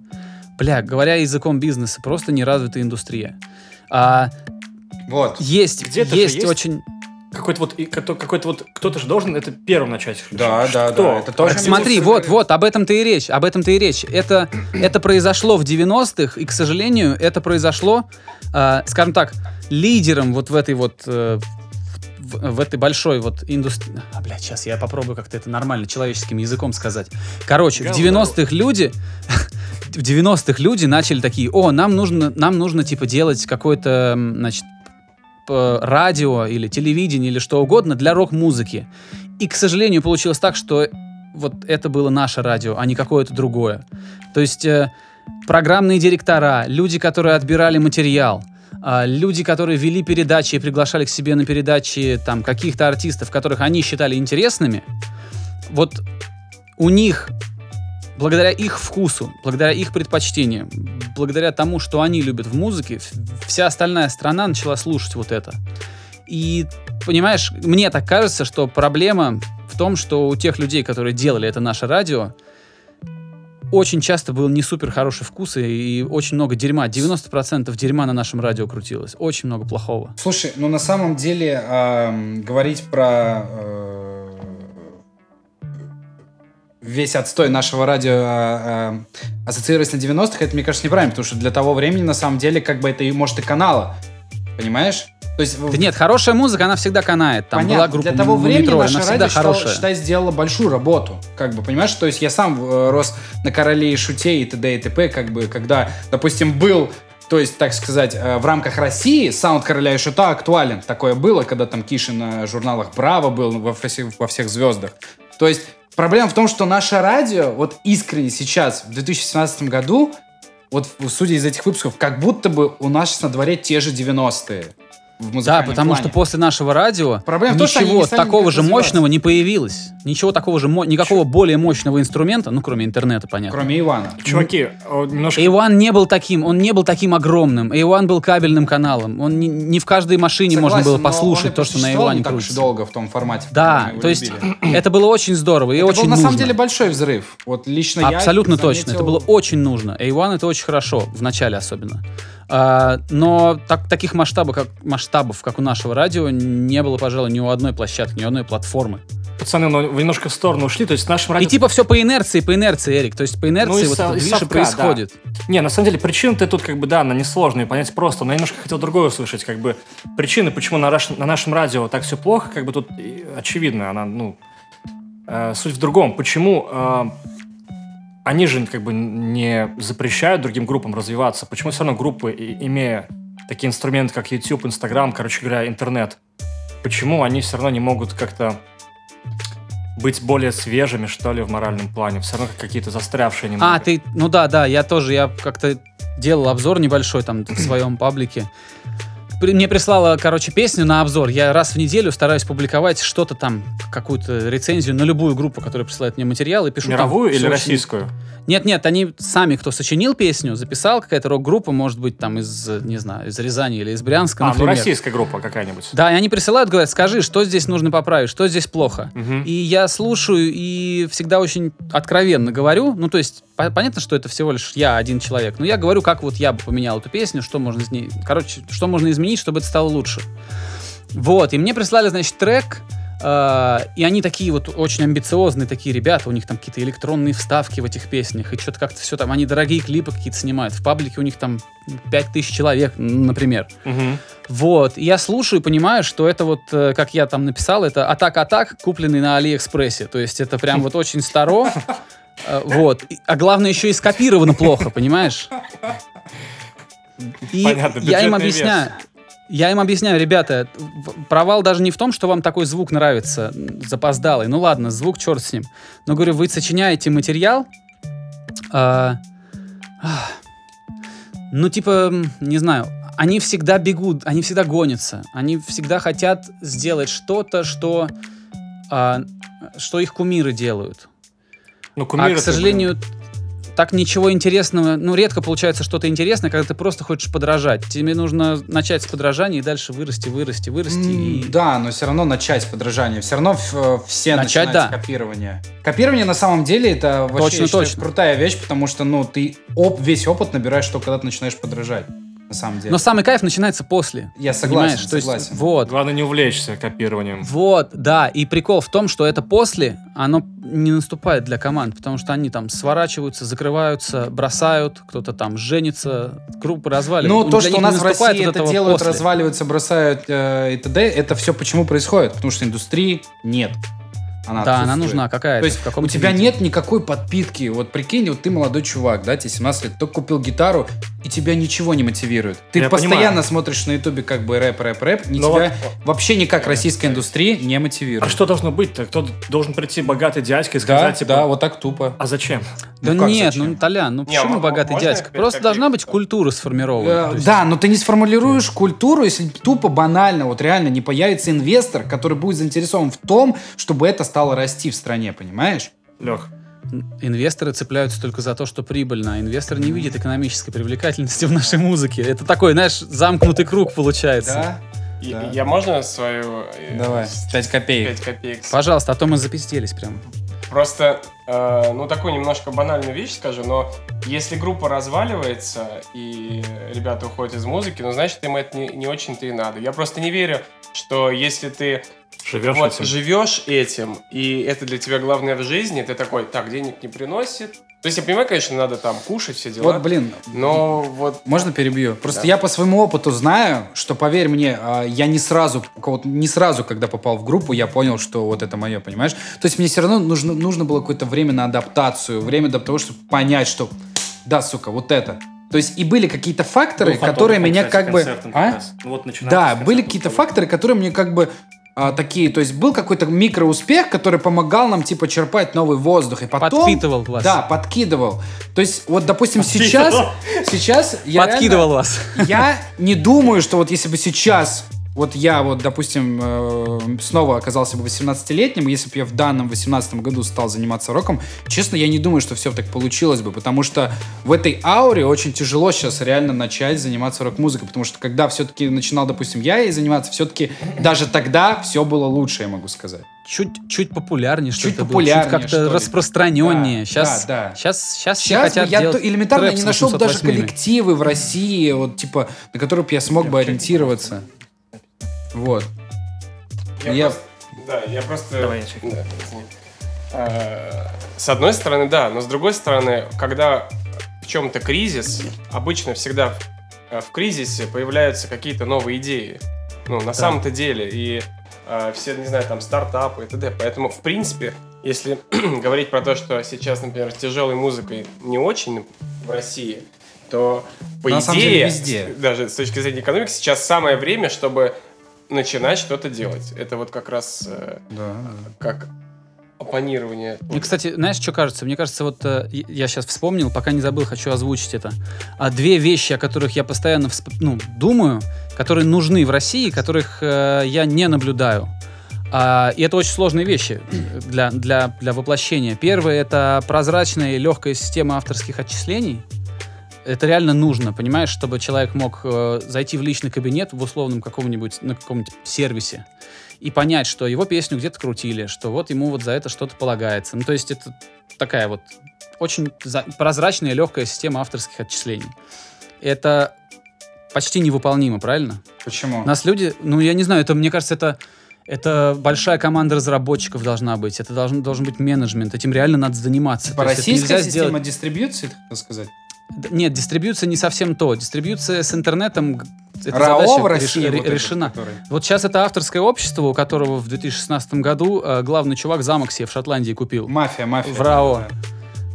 бля, говоря языком бизнеса, просто неразвитая индустрия. А, Вот. Есть, есть, есть очень... Какой-то вот, какой- какой-то вот, кто-то же должен это первым начать. Да, да, Кто? да, это тоже Так смотри, вот, игры. вот, об этом-то и речь, об этом-то и речь. Это, это произошло в 90-х, и, к сожалению, это произошло, э, скажем так, лидером вот в этой вот, э, в, в этой большой вот индустрии... А, блядь, сейчас я попробую как-то это нормально человеческим языком сказать. Короче, в Говно. 90-х люди... В 90-х люди начали такие, о, нам нужно, нам нужно, типа, делать какое-то, значит, радио или телевидение или что угодно для рок-музыки. И, к сожалению, получилось так, что вот это было наше радио, а не какое-то другое. То есть э, программные директора, люди, которые отбирали материал, а, люди, которые вели передачи и приглашали к себе на передачи там каких-то артистов, которых они считали интересными, вот у них, благодаря их вкусу, благодаря их предпочтениям, благодаря тому, что они любят в музыке, вся остальная страна начала слушать вот это. И, понимаешь, мне так кажется, что проблема в том, что у тех людей, которые делали это наше радио, очень часто был не супер хороший вкус и, и очень много дерьма. 90% дерьма на нашем радио крутилось. Очень много плохого. Слушай, ну на самом деле ам, говорить про э, весь отстой нашего радио а, а, ассоциировать на 90-х, это, мне кажется, неправильно, потому что для того времени, на самом деле, как бы это и может и канала. Понимаешь? То есть, Да нет, хорошая музыка, она всегда канает. Там Понятно. была группа Для того времени Мумитроль, наше она радио, хорошая. считай, сделала большую работу. Как бы, понимаешь? То есть я сам э, рос на короле и шуте и т.д. и т.п. Как бы, когда, допустим, был то есть, так сказать, э, в рамках России саунд короля и шута актуален. Такое было, когда там Кишин на журналах Браво был во всех, во всех звездах. То есть проблема в том, что наше радио, вот искренне сейчас, в 2017 году, вот судя из этих выпусков, как будто бы у нас на дворе те же 90-е. В Да, музыкальном потому плане. что после нашего радио Проблема в том, что они ничего не стали такого же мощного не появилось. Ничего такого же, мо- никакого более мощного инструмента, ну, кроме интернета, понятно. Кроме Ивана. Чуваки, о, немножко... A1 не был таким, он не был таким огромным. A1 был кабельным каналом. Он не, не в каждой машине можно было Согласен, но он послушать и то, что на просуществовал не A1 так уж крутится. долго в том формате. в Да, котором мы его то есть любили. это было очень здорово и Это очень был на нужно. самом деле большой взрыв. Вот лично я Абсолютно точно. заметил- Это было очень нужно. A1 это очень хорошо, в начале особенно. А, но так, таких масштабов как, масштабов, как у нашего радио, не было, пожалуй, ни у одной площадки, ни у одной платформы. Пацаны, ну, вы немножко в сторону ушли. То есть в нашем радио... И типа все по инерции, по инерции, Эрик. То есть по инерции Ну, вот со- это совка, происходит. Не, на самом деле причины-то тут как бы, да, она несложная, понять просто. Но я немножко хотел другое услышать. Как бы причины, почему на, на нашем радио так все плохо, как бы тут очевидно. Она, ну, э, суть в другом. Почему э, они же как бы не запрещают другим группам развиваться? Почему все равно группы, имея такие инструменты, как YouTube, Instagram, короче говоря, интернет, почему они все равно не могут как-то быть более свежими, что ли, в моральном плане? Все равно какие-то застрявшие немного. А, ты, ну да, да, я тоже, я как-то делал обзор небольшой там в своем паблике. Мне прислала, короче, песню на обзор. Я раз в неделю стараюсь публиковать что-то там, какую-то рецензию на любую группу, которая присылает мне материал, и пишу там Мировую или всё очень- российскую? Нет-нет, они сами, кто сочинил песню, записал, какая-то рок-группа, может быть, там из, не знаю, из Рязани или из Брянска, А, ну например. российская группа какая-нибудь. Да, и они присылают, говорят, скажи, что здесь нужно поправить, что здесь плохо. Мгм. И я слушаю и всегда очень откровенно говорю. Ну, то есть, по- понятно, что это всего лишь я один человек. Но я говорю, как вот я бы поменял эту песню, что можно из ней. Короче, что можно изменить, чтобы это стало лучше. Вот, и мне прислали, значит, трек. э, и они такие вот очень амбициозные такие ребята, у них там какие-то электронные вставки в этих песнях, и что-то как-то все там, они дорогие клипы какие-то снимают, в паблике у них там 5000 человек, например. Мгм. Вот, и я слушаю и понимаю, что это вот, э, как я там написал, это атак-атак, купленный на Алиэкспрессе. То есть это прям вот очень старо. Э, Вот. А главное, еще и скопировано плохо, понимаешь? И Понятно, я им объясняю. Я им объясняю, ребята, провал даже не в том, что вам такой звук нравится, запоздалый. Ну ладно, звук, черт с ним. Но говорю, вы сочиняете материал, а, ах, ну типа, не знаю, они всегда бегут, они всегда гонятся, они всегда хотят сделать что-то, что, а, что их кумиры делают. Ну, А, кумиры к сожалению, так ничего интересного, ну, редко получается что-то интересное, когда ты просто хочешь подражать. Тебе нужно начать с подражания и дальше вырасти, вырасти, вырасти. М, и- Да, но все равно начать подражание. Все равно э, все Начать, начинают да. с копирования. Копирование на самом деле это вообще Точно, считаю, точно. крутая вещь, потому что ну ты оп- весь опыт набираешь, только когда ты начинаешь подражать. На самом деле. Но самый кайф начинается после. Я согласен, Понимаешь? То есть, согласен. вот. Главное не увлечься копированием. Вот, да, и прикол в том, что это после, оно не наступает для команд, потому что они там сворачиваются, закрываются, бросают, кто-то там женится, группы разваливают. Ну, то, что у нас в России вот это делают, после. разваливаются, бросают э, и т.д., это все почему происходит? Потому что индустрии нет. Она Да, она нужна какая-то. То есть в каком-то у тебя виде. нет никакой подпитки. Вот прикинь, вот ты молодой чувак, да, тебе 17 лет, только купил гитару, и тебя ничего не мотивирует. Ты Я постоянно понимаю. смотришь на ютубе как бы рэп, рэп, рэп, и Но тебя вот- вообще никак российская индустрия не мотивирует. А что должно быть-то? Кто должен прийти богатый дядька и Да, сказать, типа, да, вот так тупо. а зачем? Да Ну нет, зачем? ну, Толян, ну Не, почему м- богатый можно дядька? Просто должна быть культура сформирована. Э, есть- Да, но ты не сформулируешь культуру, если тупо банально, вот реально не появится инвестор, который будет заинтересован в том, чтобы это стало расти в стране, понимаешь? Лех, Инвесторы цепляются только за то, что прибыльно, а инвестор не видит экономической привлекательности в нашей музыке. Это такой, знаешь, замкнутый круг получается. И- Да. Я можно свою... э, Давай, 5 копеек. 5 копеек Пожалуйста, а то мы запизделись прям. Просто, э, ну, такую немножко банальную вещь скажу, но если группа разваливается и ребята уходят из музыки, ну, значит, им это не, не очень-то и надо. Я просто не верю, что если ты живешь вот этим? живешь этим, и это для тебя главное в жизни, ты такой, так, денег не приносит. То есть я понимаю, конечно, надо там кушать все дела, Вот, блин, но вот... Можно перебью? Просто Да. я по своему опыту знаю, что, поверь мне, а, я не сразу, вот не сразу, когда попал в группу, я понял, что вот это мое, понимаешь? То есть мне все равно нужно, нужно было какое-то время на адаптацию, время для того, чтобы понять, что да, сука, вот это. То есть и были какие-то факторы, фотограф, которые меня кстати, как бы... А? Ну, вот Да, были какие-то факторы, которые мне как бы а, такие, то есть был какой-то микроуспех, который помогал нам типа черпать новый воздух, и потом Подпитывал вас. да, подкидывал. То есть вот, допустим, сейчас, сейчас я Подкидывал вас. реально- я не думаю, что вот если бы сейчас вот я вот, допустим, э, снова оказался бы 18-летним, если бы я в данном 18 году стал заниматься роком, честно, я не думаю, что все так получилось бы, потому что в этой ауре очень тяжело сейчас реально начать заниматься рок-музыкой, потому что когда все-таки начинал, допустим, я ей заниматься, все-таки даже тогда все было лучше, я могу сказать. Чуть, чуть популярнее Чуть что-то было, популярнее, чуть как-то что распространеннее. Да, сейчас, да, да. сейчас, сейчас все Сейчас хотят я делать то- элементарно трэп не нашел бы даже 808-ми. коллективы в России, вот типа, на которые бы я смог бы ориентироваться. Вот. Я, Я- просто, да, я просто... Давай, я чекну. Да. А, С одной стороны, да, но с другой стороны, когда в чем-то кризис, обычно всегда в, э, в кризисе появляются какие-то новые идеи. Ну, на самом-то деле. И э, все, не знаю, там, стартапы и т.д. Поэтому, в принципе, если говорить про то, что сейчас, например, с тяжелой музыкой не очень в России, то, по На идее, самом деле, везде. даже с точки зрения экономики, сейчас самое время, чтобы начинать что-то делать. Это вот как раз э, Да. как оппонирование. Мне, кстати, знаешь, что кажется? Мне кажется, вот э, я- сейчас вспомнил, пока не забыл, хочу озвучить это. А две вещи, о которых я постоянно всп- ну, думаю, которые нужны в России, которых э, я не наблюдаю. А, и это очень сложные вещи для, для, для воплощения. Первое — это прозрачная и легкая система авторских отчислений. Это реально нужно, понимаешь, чтобы человек мог э, зайти в личный кабинет в условном каком-нибудь, на каком-нибудь сервисе и понять, что его песню где-то крутили, что вот ему вот за это что-то полагается. Ну, то есть это такая вот очень прозрачная и легкая система авторских отчислений. Это почти невыполнимо, правильно? Почему? Нас люди, ну, я не знаю, это, мне кажется, это, это большая команда разработчиков должна быть, это должен, должен быть менеджмент, этим реально надо заниматься. Типа российская система сделать- дистрибьюции, так сказать? Нет, дистрибьюция не совсем то. Дистрибьюция с интернетом, эта РАО задача в реш- России ре- вот этот, решена. который- Вот сейчас это авторское общество, у которого в 2016 году э, главный чувак замок себе в Шотландии купил. Мафия, мафия. В РАО.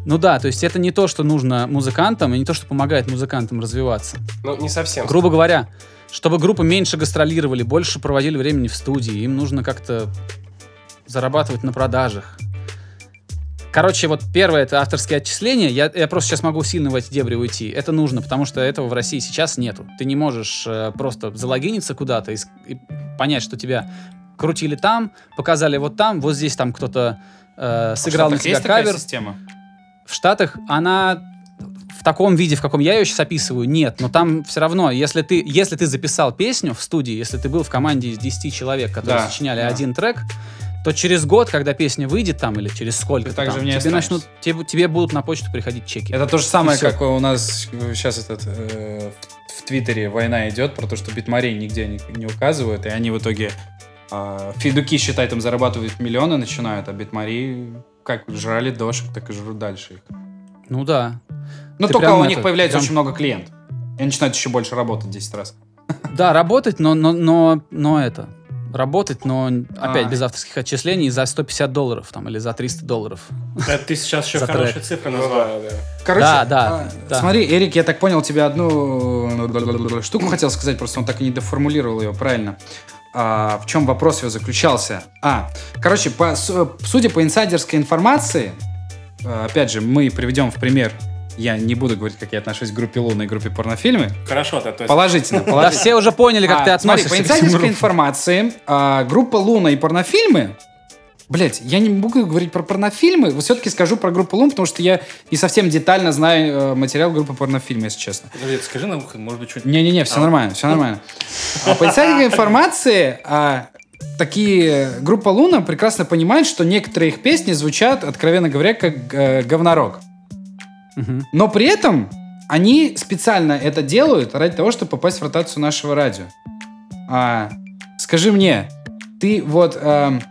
Ну да, то есть это не то, что нужно музыкантам, и не то, что помогает музыкантам развиваться. Ну, не совсем. Грубо говоря, чтобы группы меньше гастролировали, больше проводили времени в студии, им нужно как-то зарабатывать на продажах. Короче, вот первое это авторские отчисления. Я, я просто сейчас могу сильно в эти дебри уйти. Это нужно, потому что этого в России сейчас нету. Ты не можешь э, просто залогиниться куда-то и, и понять, что тебя крутили там, показали вот там, вот здесь там кто-то э, сыграл В на тебя есть такая кавер. система? В Штатах она в таком виде, в каком я ее сейчас описываю, нет. Но там все равно, если ты, если ты записал песню в студии, если ты был в команде из 10 человек, которые Да, сочиняли да. один трек, то через год, когда песня выйдет там, или через сколько там, тебе, начнут, тебе, тебе будут на почту приходить чеки. Это то же самое, как у нас сейчас этот э, в Твиттере война идет про то, что битмарей нигде не, не указывают, и они в итоге а, фидуки, считай, там зарабатывают миллионы, начинают, а битмари как жрали дошек, так и жрут дальше их. Ну да. Ты только у них это, появляется прям- очень много клиентов. И начинают еще больше работать 10 раз. Да, работать, но, но, но, но это. Работать, но опять А. без авторских отчислений за 150 долларов там или за 300 долларов. Это ты сейчас еще хорошие трек. цифры Ну назвал. да, да. Короче, Да, да, а, да. смотри, Эрик, я так понял, тебе одну штуку хотел сказать, просто он так и не доформулировал ее правильно. А, в чем вопрос его заключался? А, короче, по, с- судя по инсайдерской информации, а, опять же, мы приведем в пример, я не буду говорить, как я отношусь к группе Луна и группе порнофильмы, Хорошо, то, то есть положительно, Да положительно. все уже поняли, как А, ты смотри, относишься по к этим инсайдерской группам. информации, а, группа Луна и порнофильмы Блять, я не могу говорить про порнофильмы, все-таки скажу про группу Лун, потому что я не совсем детально знаю э, материал группы порнофильмы, если честно. Подожди, скажи на ухо, может быть, что-нибудь... Не-не-не, все А. нормально, все нормально. А по инсайдерской информации, а, такие группа Луна прекрасно понимает, что некоторые их песни звучат, откровенно говоря, как э, говнорок. Но при этом они специально это делают ради того, чтобы попасть в ротацию нашего радио. А, скажи мне, ты вот эм,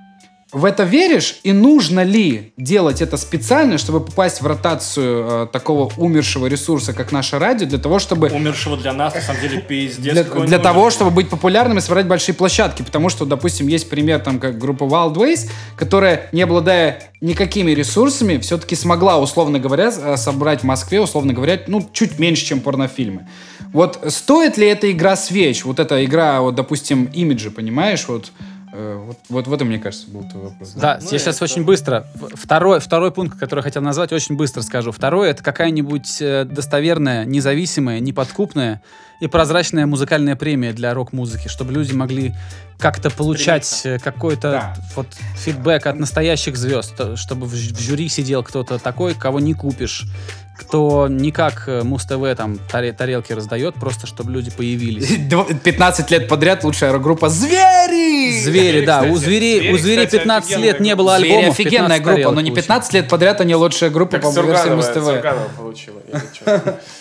в это веришь? И нужно ли делать это специально, чтобы попасть в ротацию э, такого умершего ресурса, как наше радио, для того, чтобы Умершего для нас, на самом деле, пиздец. для, для того, чтобы быть популярным и собрать большие площадки. Потому что, допустим, есть пример, там, как группа Wild Ways, которая, не обладая никакими ресурсами, все-таки смогла, условно говоря, э, собрать в Москве, условно говоря, ну, чуть меньше, чем порнофильмы. Вот стоит ли эта игра свеч? Вот эта игра, вот, допустим, имиджи, понимаешь? Вот, вот, вот в этом, мне кажется, был твой вопрос. Да, Ну, я сейчас это- очень быстро. Второй, второй пункт, который я хотел назвать, очень быстро скажу. Второй это какая-нибудь э, достоверная, независимая, неподкупная и прожрачная музыкальная премия для рок-музыки, чтобы люди могли как-то получать э, какой-то Да. вот фидбэк от настоящих звезд, то- чтобы в жюри сидел кто-то такой, кого не купишь, кто не как э, Муз-ТВ там таре- тарелки раздает, просто чтобы люди появились. Дв- 15 лет подряд лучшая рок-группа «Звери!» Звери, да, у кстати, у «Звери», зверей кстати, 15 офигенная лет не группа. было «Звери» альбомов. офигенная 15 группа, но не получили. 15 лет подряд они лучшая группа Как по версии или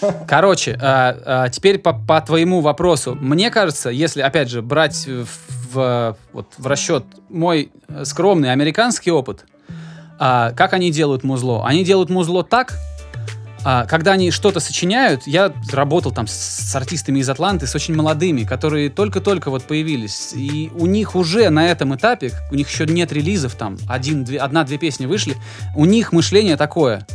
чё? Короче, а, а, теперь по, по твоему вопросу. Мне кажется, если, опять же, брать в, в, вот, в расчет мой э, скромный американский опыт, а, как они делают музло? Они делают музло так, а, когда они что-то сочиняют, я работал там с, с артистами из Атланты, с очень молодыми, которые только-только вот появились, и у них уже на этом этапе, у них еще нет релизов там, один, две, одна-две песни вышли, у них мышление такое.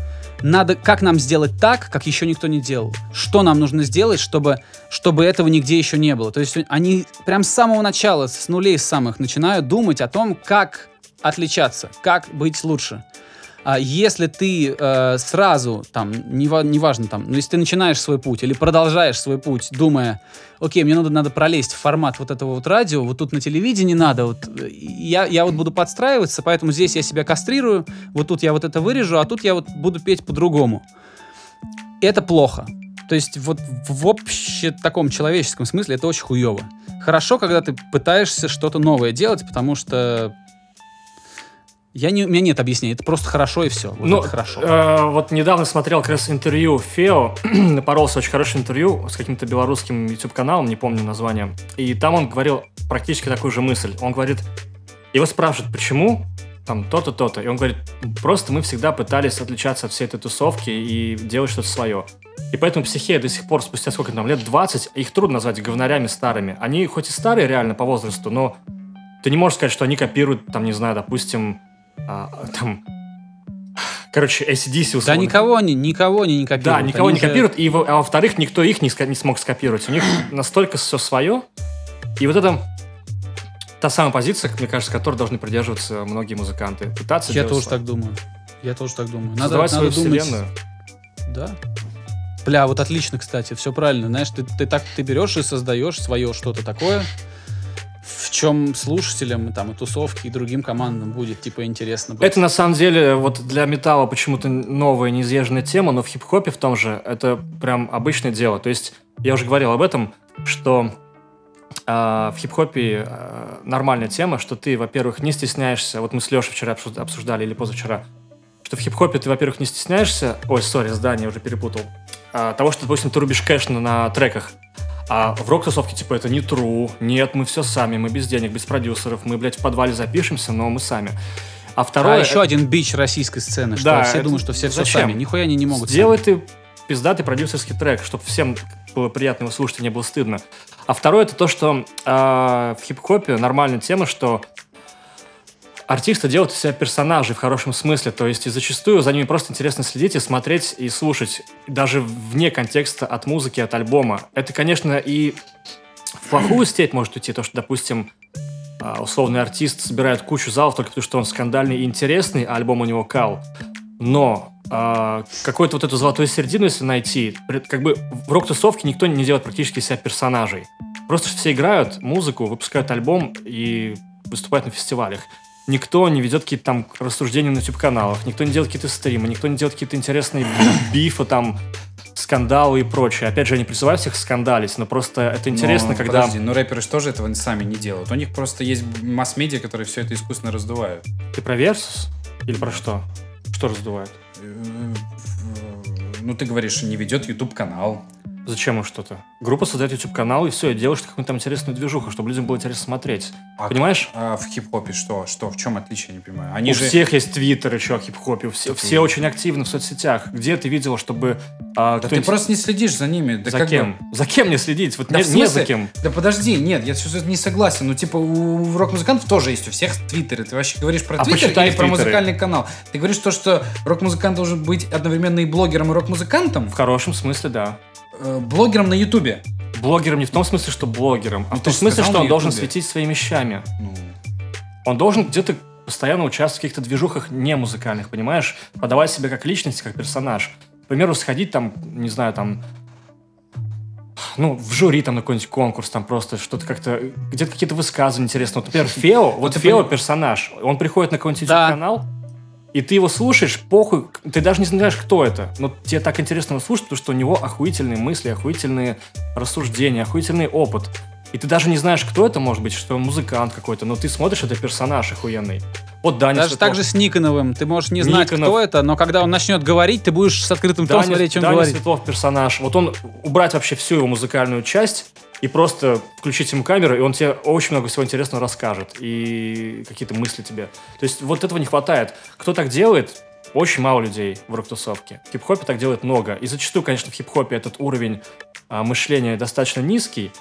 Надо, как нам сделать так, как еще никто не делал? Что нам нужно сделать, чтобы, чтобы этого нигде еще не было? То есть они прям с самого начала, с нулей самых, начинают думать о том, как отличаться, как быть лучше. А если ты э, сразу, там, нева- неважно, там, ну, если ты начинаешь свой путь или продолжаешь свой путь, думая, окей, мне надо, надо пролезть в формат вот этого вот радио, вот тут на телевидении надо, вот, э, я, я вот буду подстраиваться, поэтому здесь я себя кастрирую, вот тут я вот это вырежу, а тут я вот буду петь по-другому. Это плохо. То есть вот в обще таком человеческом смысле это очень хуево. Хорошо, когда ты пытаешься что-то новое делать, потому что я не, у меня нет объяснений, это просто хорошо и все. Вот Ну, это хорошо. э, вот недавно смотрел как раз интервью Фео, напоролся очень хорошее интервью с каким-то белорусским YouTube-каналом, не помню название, и там он говорил практически такую же мысль. Он говорит, его спрашивают, почему там то-то, то-то, и он говорит, просто мы всегда пытались отличаться от всей этой тусовки и делать что-то свое. И поэтому психея до сих пор, спустя сколько там, лет 20, их трудно назвать говнарями старыми. Они хоть и старые реально по возрасту, но ты не можешь сказать, что они копируют, там, не знаю, допустим, а, там, короче, ACDC Да условно. никого они, никого они не копируют. Да, никого Они не же- копируют, и, а во-вторых, никто их не, не смог скопировать. У них настолько все свое, и вот это та самая позиция, мне кажется, которой должны придерживаться многие музыканты. Пытаться Я тоже свое. так думаю. Я тоже так думаю. Надо, Создавать надо свою думать. вселенную. Да. Бля, вот отлично, кстати, все правильно. Знаешь, ты, ты так ты берешь и создаешь свое что-то такое, чем слушателям там, и тусовке, и другим командам будет типа интересно. быть. Это на самом деле вот для металла почему-то новая неизъезженная тема, но в хип-хопе в том же это прям обычное дело. То есть я уже говорил об этом, что а, в хип-хопе а, нормальная тема, что ты, во-первых, не стесняешься. Вот мы с Лешей вчера обсуж- обсуждали или позавчера, что в хип-хопе ты, во-первых, не стесняешься. Ой, сори, здание уже перепутал. а, того, что, допустим, ты рубишь кэш на, на треках. А в рок-тусовке, типа, это не true, нет, мы все сами, мы без денег, без продюсеров, мы, блядь, в подвале запишемся, но мы сами. А второе... А еще один бич российской сцены, что Да, все это думают, что все все зачем? сами. Нихуя они не могут. Сделай ты пиздатый продюсерский трек, чтобы всем было приятно его слушать и не было стыдно. А второе это то, что э, в хип-хопе нормальная тема, что артисты делают из себя персонажей в хорошем смысле, то есть и зачастую за ними просто интересно следить и смотреть и слушать, даже вне контекста от музыки, от альбома. Это, конечно, и в плохую степь может уйти, то, что, допустим, а, условный артист собирает кучу залов только потому, что он скандальный и интересный, а альбом у него кал. Но а, какую-то вот эту золотую середину, если найти, как бы в рок-тусовке никто не делает практически себя персонажей. Просто все играют музыку, выпускают альбом и выступают на фестивалях. Никто не ведет какие-то там рассуждения на YouTube-каналах, никто не делает какие-то стримы, никто не делает какие-то интересные бифы, там, скандалы и прочее. Опять же, я не призываю всех скандалить, но просто это интересно, Но, когда... Подожди, но рэперы же тоже этого сами не делают. У них просто есть масс-медиа, которые все это искусственно раздувают. Ты про Версус? Или про что? Что раздувает? Э, Ну, ты говоришь, не ведет YouTube-канал. Зачем им что-то? Группа создает YouTube-канал, и все, и делаешь какую-то там интересную движуху, чтобы людям было интересно смотреть. А Понимаешь? А в хип-хопе что? Что? В чем отличие, я не понимаю. Они у же... всех есть твиттер еще о хип-хопе, все, все очень активны в соцсетях. Где ты видел, чтобы а, Да ты просто не следишь за ними. Да за как бы- кем? За кем не следить? Вот Да не, в не за кем. Да подожди, нет, я все не согласен. Ну, типа, у рок-музыкантов тоже есть у всех твиттеры. Ты вообще говоришь про А твиттер или про музыкальный канал? Ты говоришь то, что рок-музыкант должен быть одновременно и блогером, и рок-музыкантом? В хорошем смысле, да. Э, блогером на ютубе. Блогером не в том смысле, что блогером, а Ну, в том смысле, что он должен светить своими вещами. Ну, Он должен где-то постоянно участвовать в каких-то движухах не музыкальных, понимаешь? Подавать себя как личность, как персонаж. К примеру, сходить там, не знаю, там, ну, в жюри там на какой-нибудь конкурс, там просто что-то как-то, где-то какие-то высказывания интересные. Вот, например, Фео, вот Фео персонаж, он приходит на какой-нибудь Да. YouTube-канал, и ты его слушаешь, похуй, ты даже не знаешь, кто это, но тебе так интересно его слушать, потому что у него охуительные мысли, охуительные рассуждения, охуительный опыт. И ты даже не знаешь, кто это может быть, что он музыкант какой-то, но ты смотришь, это персонаж охуенный. Вот Даня Даже Светлов. так же с Никоновым. Ты можешь не знать, Никонов. кто это, но когда он начнет говорить, ты будешь с открытым Даня, смотреть, он Даня говорит. Светлов персонаж. Вот он убрать вообще всю его музыкальную часть и просто включить ему камеру, и он тебе очень много всего интересного расскажет. И какие-то мысли тебе. То есть вот этого не хватает. Кто так делает? Очень мало людей в рок-тусовке. В хип-хопе так делает много. И зачастую, конечно, в хип-хопе этот уровень а, мышления достаточно низкий.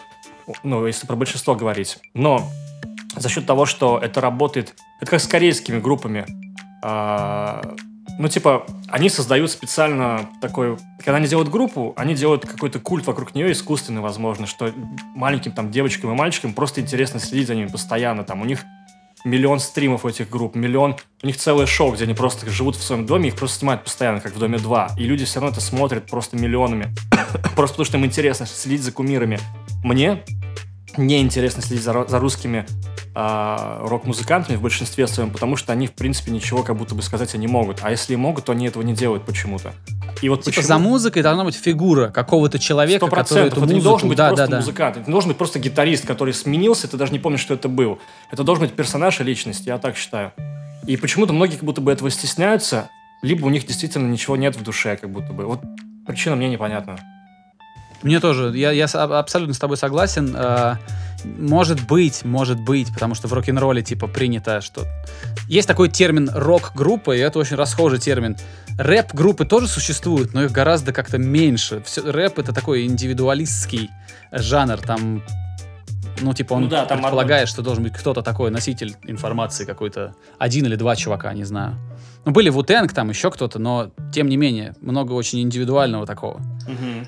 Ну, если про большинство говорить. Но за счет того, что это работает... Это как с корейскими группами. А, ну, типа, они создают специально такой... Когда они делают группу, они делают какой-то культ вокруг нее, искусственный, возможно, что маленьким там девочкам и мальчикам просто интересно следить за ними постоянно. Там у них миллион стримов у этих групп, миллион... У них целое шоу, где они просто живут в своем доме, их просто снимают постоянно, как в «Доме 2». И люди все равно это смотрят просто миллионами. просто потому, что им интересно следить за кумирами. Мне не интересно следить за, за русскими а, рок-музыкантами в большинстве своем, потому что они, в принципе, ничего как будто бы сказать они могут. А если и могут, то они этого не делают почему-то. И вот Типа почему... за музыкой должна быть фигура какого-то человека, Сто который процентов. эту Это музыку... не должен быть да, просто да, да. музыкант. Это не должен быть просто гитарист, который сменился, ты даже не помнишь, что это был. Это должен быть персонаж и личность, я так считаю. И почему-то многие как будто бы этого стесняются, либо у них действительно ничего нет в душе, как будто бы. Вот причина мне непонятна. Мне тоже, я, я абсолютно с тобой согласен. Э, Может быть, может быть, потому что в рок-н-ролле типа принято, что... Есть такой термин рок-группа, и это очень расхожий термин. Рэп-группы тоже существуют, но их гораздо как-то меньше. Все, рэп — это такой индивидуалистский жанр, там... Ну, типа, он Ну да, там предполагает, что должен быть кто-то такой, носитель информации какой-то. Один или два чувака, не знаю. Ну, были Вутенг, там еще кто-то, но, тем не менее, много очень индивидуального такого.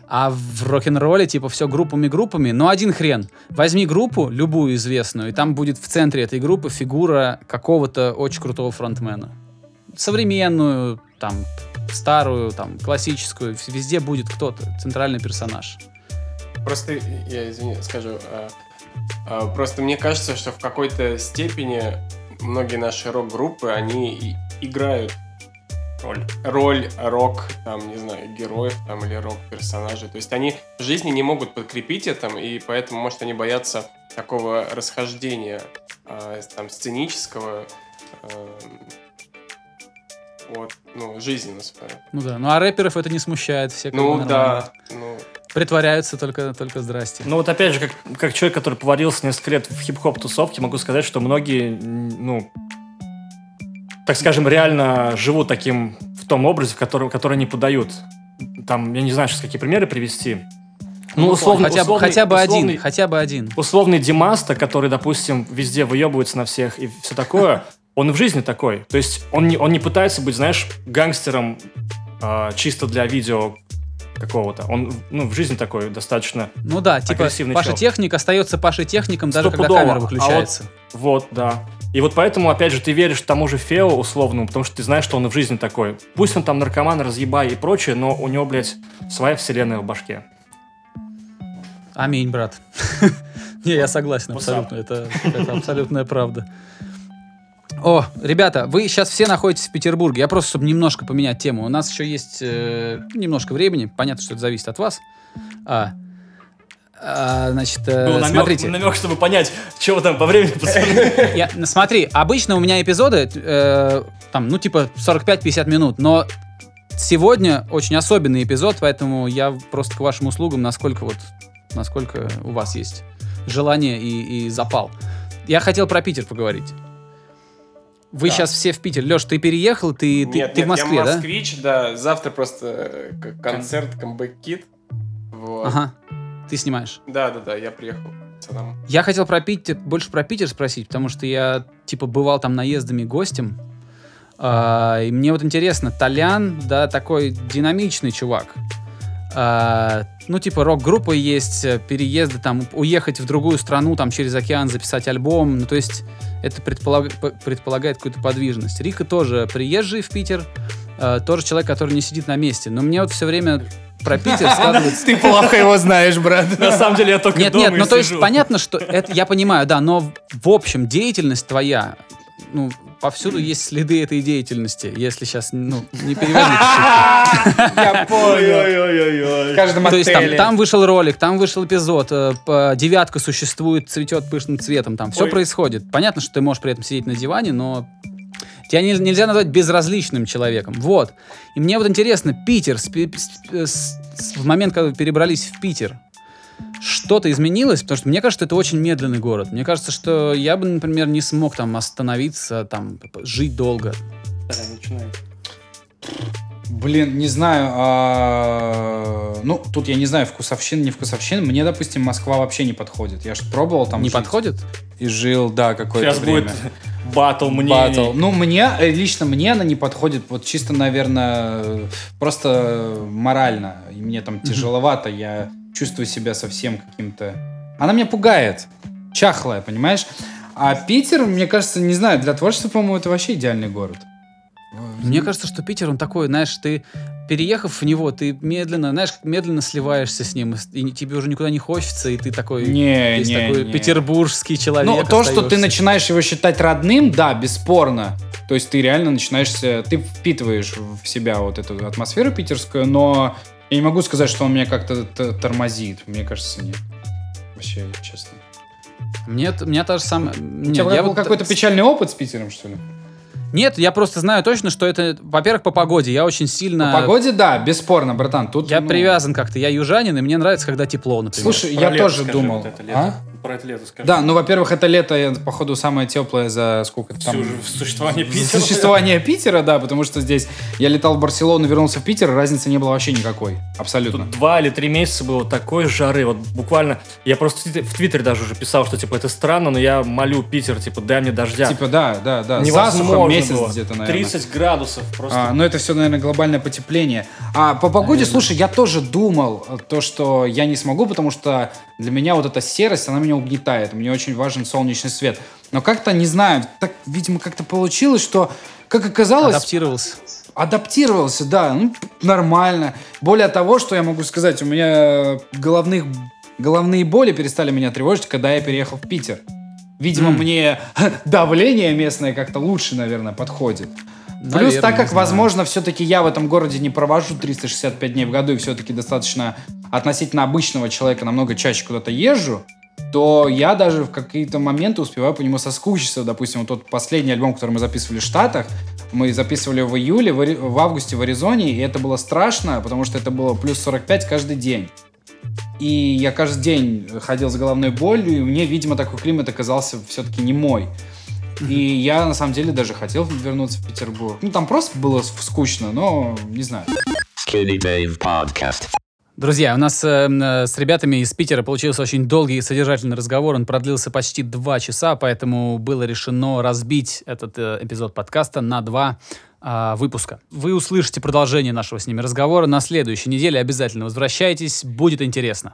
А в рок-н-ролле, типа, все группами-группами, но один хрен. Возьми группу, любую известную, и там будет в центре этой группы фигура какого-то очень крутого фронтмена. Современную, там, старую, там, классическую, везде будет кто-то, центральный персонаж. Просто, я извини, скажу, а, а, просто мне кажется, что в какой-то степени многие наши рок-группы, они играют роль, роль рок, там, не знаю, героев там, или рок-персонажей. То есть они в жизни не могут подкрепить это, и поэтому, может, они боятся такого расхождения а, там, сценического эм, от ну, жизни на своей. Ну да, ну а рэперов это не смущает, все как Ну нормально. да, ну, Притворяются только, только здрасте. Ну вот опять же, как, как человек, который поварился несколько лет в хип-хоп тусовке, могу сказать, что многие, ну, так скажем, реально живут таким в том образе, в котором, который они подают. Там, я не знаю сейчас какие примеры привести. Ну, условно, хотя, условный- хотя бы условный- один, хотя бы один. условный Димаста, который, допустим, везде выебывается на всех и все такое, он в жизни такой. То есть он не, он не пытается быть, знаешь, гангстером а, чисто для видео какого-то. Он, ну, в жизни такой достаточно Ну да, типа Паша чел. Техник остается Паша Техником, даже когда камера А вот- выключается. Вот, да. И вот поэтому, опять же, ты веришь тому же Фео условному, потому что ты знаешь, что он и в жизни такой. Пусть он там наркоман, разъебай и прочее, но у него, блядь, своя вселенная в башке. Аминь, брат. Не, я согласен абсолютно. Это, это абсолютная правда. О, ребята, вы сейчас все находитесь в Петербурге. Я просто, чтобы немножко поменять тему. У нас еще есть э, немножко времени. Понятно, что это зависит от вас. А, а, значит, э, Был намек, смотрите. намек, чтобы понять, чего там по времени, пацаны. Я- ну, смотри, обычно у меня эпизоды, э, там, ну, типа 45-50 минут, но сегодня очень особенный эпизод, поэтому я просто к вашим услугам, насколько вот, насколько у вас есть желание и, и запал. Я хотел про Питер поговорить. Вы Да. сейчас все в Питер. Леш, ты переехал, ты, ты, Нет, ты нет, в Москве, я да? москвич, да? Завтра просто э, концерт, камбэк-кит. Вот. Ага. Ты снимаешь. Да, да, да, я приехал. Я хотел про Питер, больше про Питер спросить, потому что я, типа, бывал там наездами гостем. А, и мне вот интересно, Толян, да, такой динамичный чувак. А, ну, типа, рок-группа есть, переезды, там, уехать в другую страну, там, через океан записать альбом. Ну, то есть, это предполаг- предполагает какую-то подвижность. Рика тоже приезжий в Питер, а, тоже человек, который не сидит на месте. Но мне вот все время про Питер складывается... Ты плохо его знаешь, брат. На самом деле я только Нет, нет, ну то есть понятно, что это я понимаю, да, но в- общем деятельность твоя, ну, повсюду есть следы этой деятельности, если сейчас, ну, не переводить. Я понял. В каждом То есть там, там вышел ролик, там вышел эпизод, э, девятка существует, цветет пышным цветом, там все происходит. Понятно, что ты можешь при этом сидеть на диване, но тебя не- нельзя назвать безразличным человеком. Вот. И мне вот интересно, Питер, с- с- с- в момент, когда вы перебрались в Питер, что-то изменилось? Потому что мне кажется, это очень медленный город. Мне кажется, что я бы, например, не смог там остановиться, там, жить долго. Блин, не знаю. а, Ну, тут я не знаю, вкусовщина, не вкусовщина. Мне, допустим, Москва вообще не подходит. Я же пробовал там не жить подходит? И жил, да, какое-то Сейчас время. будет батл мнений. Батл. Ну, мне, э, лично мне она не подходит, вот чисто, наверное, просто морально. И мне там тяжеловато, я чувствую себя совсем каким-то... Она меня пугает, чахлая, понимаешь? А Питер, мне кажется, не знаю, для творчества, по-моему, это вообще идеальный город. Мне кажется, что Питер, он такой, знаешь, ты переехав в него, ты медленно, знаешь, медленно сливаешься с ним, и тебе уже никуда не хочется, и ты такой, Не, весь не, такой не. петербургский человек. Ну, то, что ты остаешься. начинаешь его считать родным, да, бесспорно. То есть ты реально начинаешь, ты впитываешь в себя вот эту атмосферу питерскую, но я не могу сказать, что он меня как-то тормозит. Мне кажется, нет. Вообще, честно. Мне, у меня та же самая... У тебя я был вот- какой-то печальный опыт с Питером, что ли? Нет, я просто знаю точно, что это, во-первых, по погоде. Я очень сильно... По погоде, да, бесспорно, братан. Тут, Я ну, привязан как-то. Я южанин, и мне нравится, когда тепло, например. Слушай, Про я лето тоже скажи, думал. вот это лето. А? Про это лето скажи. Да, ну, во-первых, это лето, походу, самое теплое за сколько Всю там... же существование за Питера. Существование Питера, да, потому что здесь я летал в Барселону, вернулся в Питер, разницы не было вообще никакой. Абсолютно. Тут два или три месяца было такой жары, вот буквально, я просто в Твиттере- даже уже писал, что, типа, это странно, но я молю Питер, типа, дай мне дождя. Типа, да, да, да. Невозможно Засуха месяц где-то, наверное. 30 градусов просто. А, ну, это все, наверное, глобальное потепление. А по погоде, слушай, я тоже думал, э, то, что я не смогу, потому что для меня вот эта серость, она меня угнетает. Мне очень важен солнечный свет. Но как-то, не знаю, так, видимо, как-то получилось, что, как оказалось, Адаптировался. адаптировался, да, ну, нормально. Более того, что я могу сказать, у меня головных, головные боли перестали меня тревожить, когда я переехал в Питер. Видимо, М. мне давление местное как-то лучше, наверное, подходит. Плюс, Наверное, так не как, возможно, все-таки я в этом городе не провожу 365 дней в году и все-таки достаточно относительно обычного человека намного чаще куда-то езжу, то я даже в какие-то моменты успеваю по нему соскучиться. Допустим, вот тот последний альбом, который мы записывали в Штатах, мы записывали в июле, в, августе в Аризоне, и это было страшно, потому что это было плюс 45 каждый день. И я каждый день ходил с головной болью, и мне, видимо, такой климат оказался все-таки не мой. И я, на самом деле, даже хотел вернуться в Петербург. Ну, там просто было скучно, но не знаю. Skinny Dave Podcast. Друзья, у нас э, э, с ребятами из Питера получился очень долгий и содержательный разговор. Он продлился почти два часа, поэтому было решено разбить этот э, эпизод подкаста на два а, выпуска. Вы услышите продолжение нашего с ними разговора на следующей неделе. Обязательно возвращайтесь, будет интересно.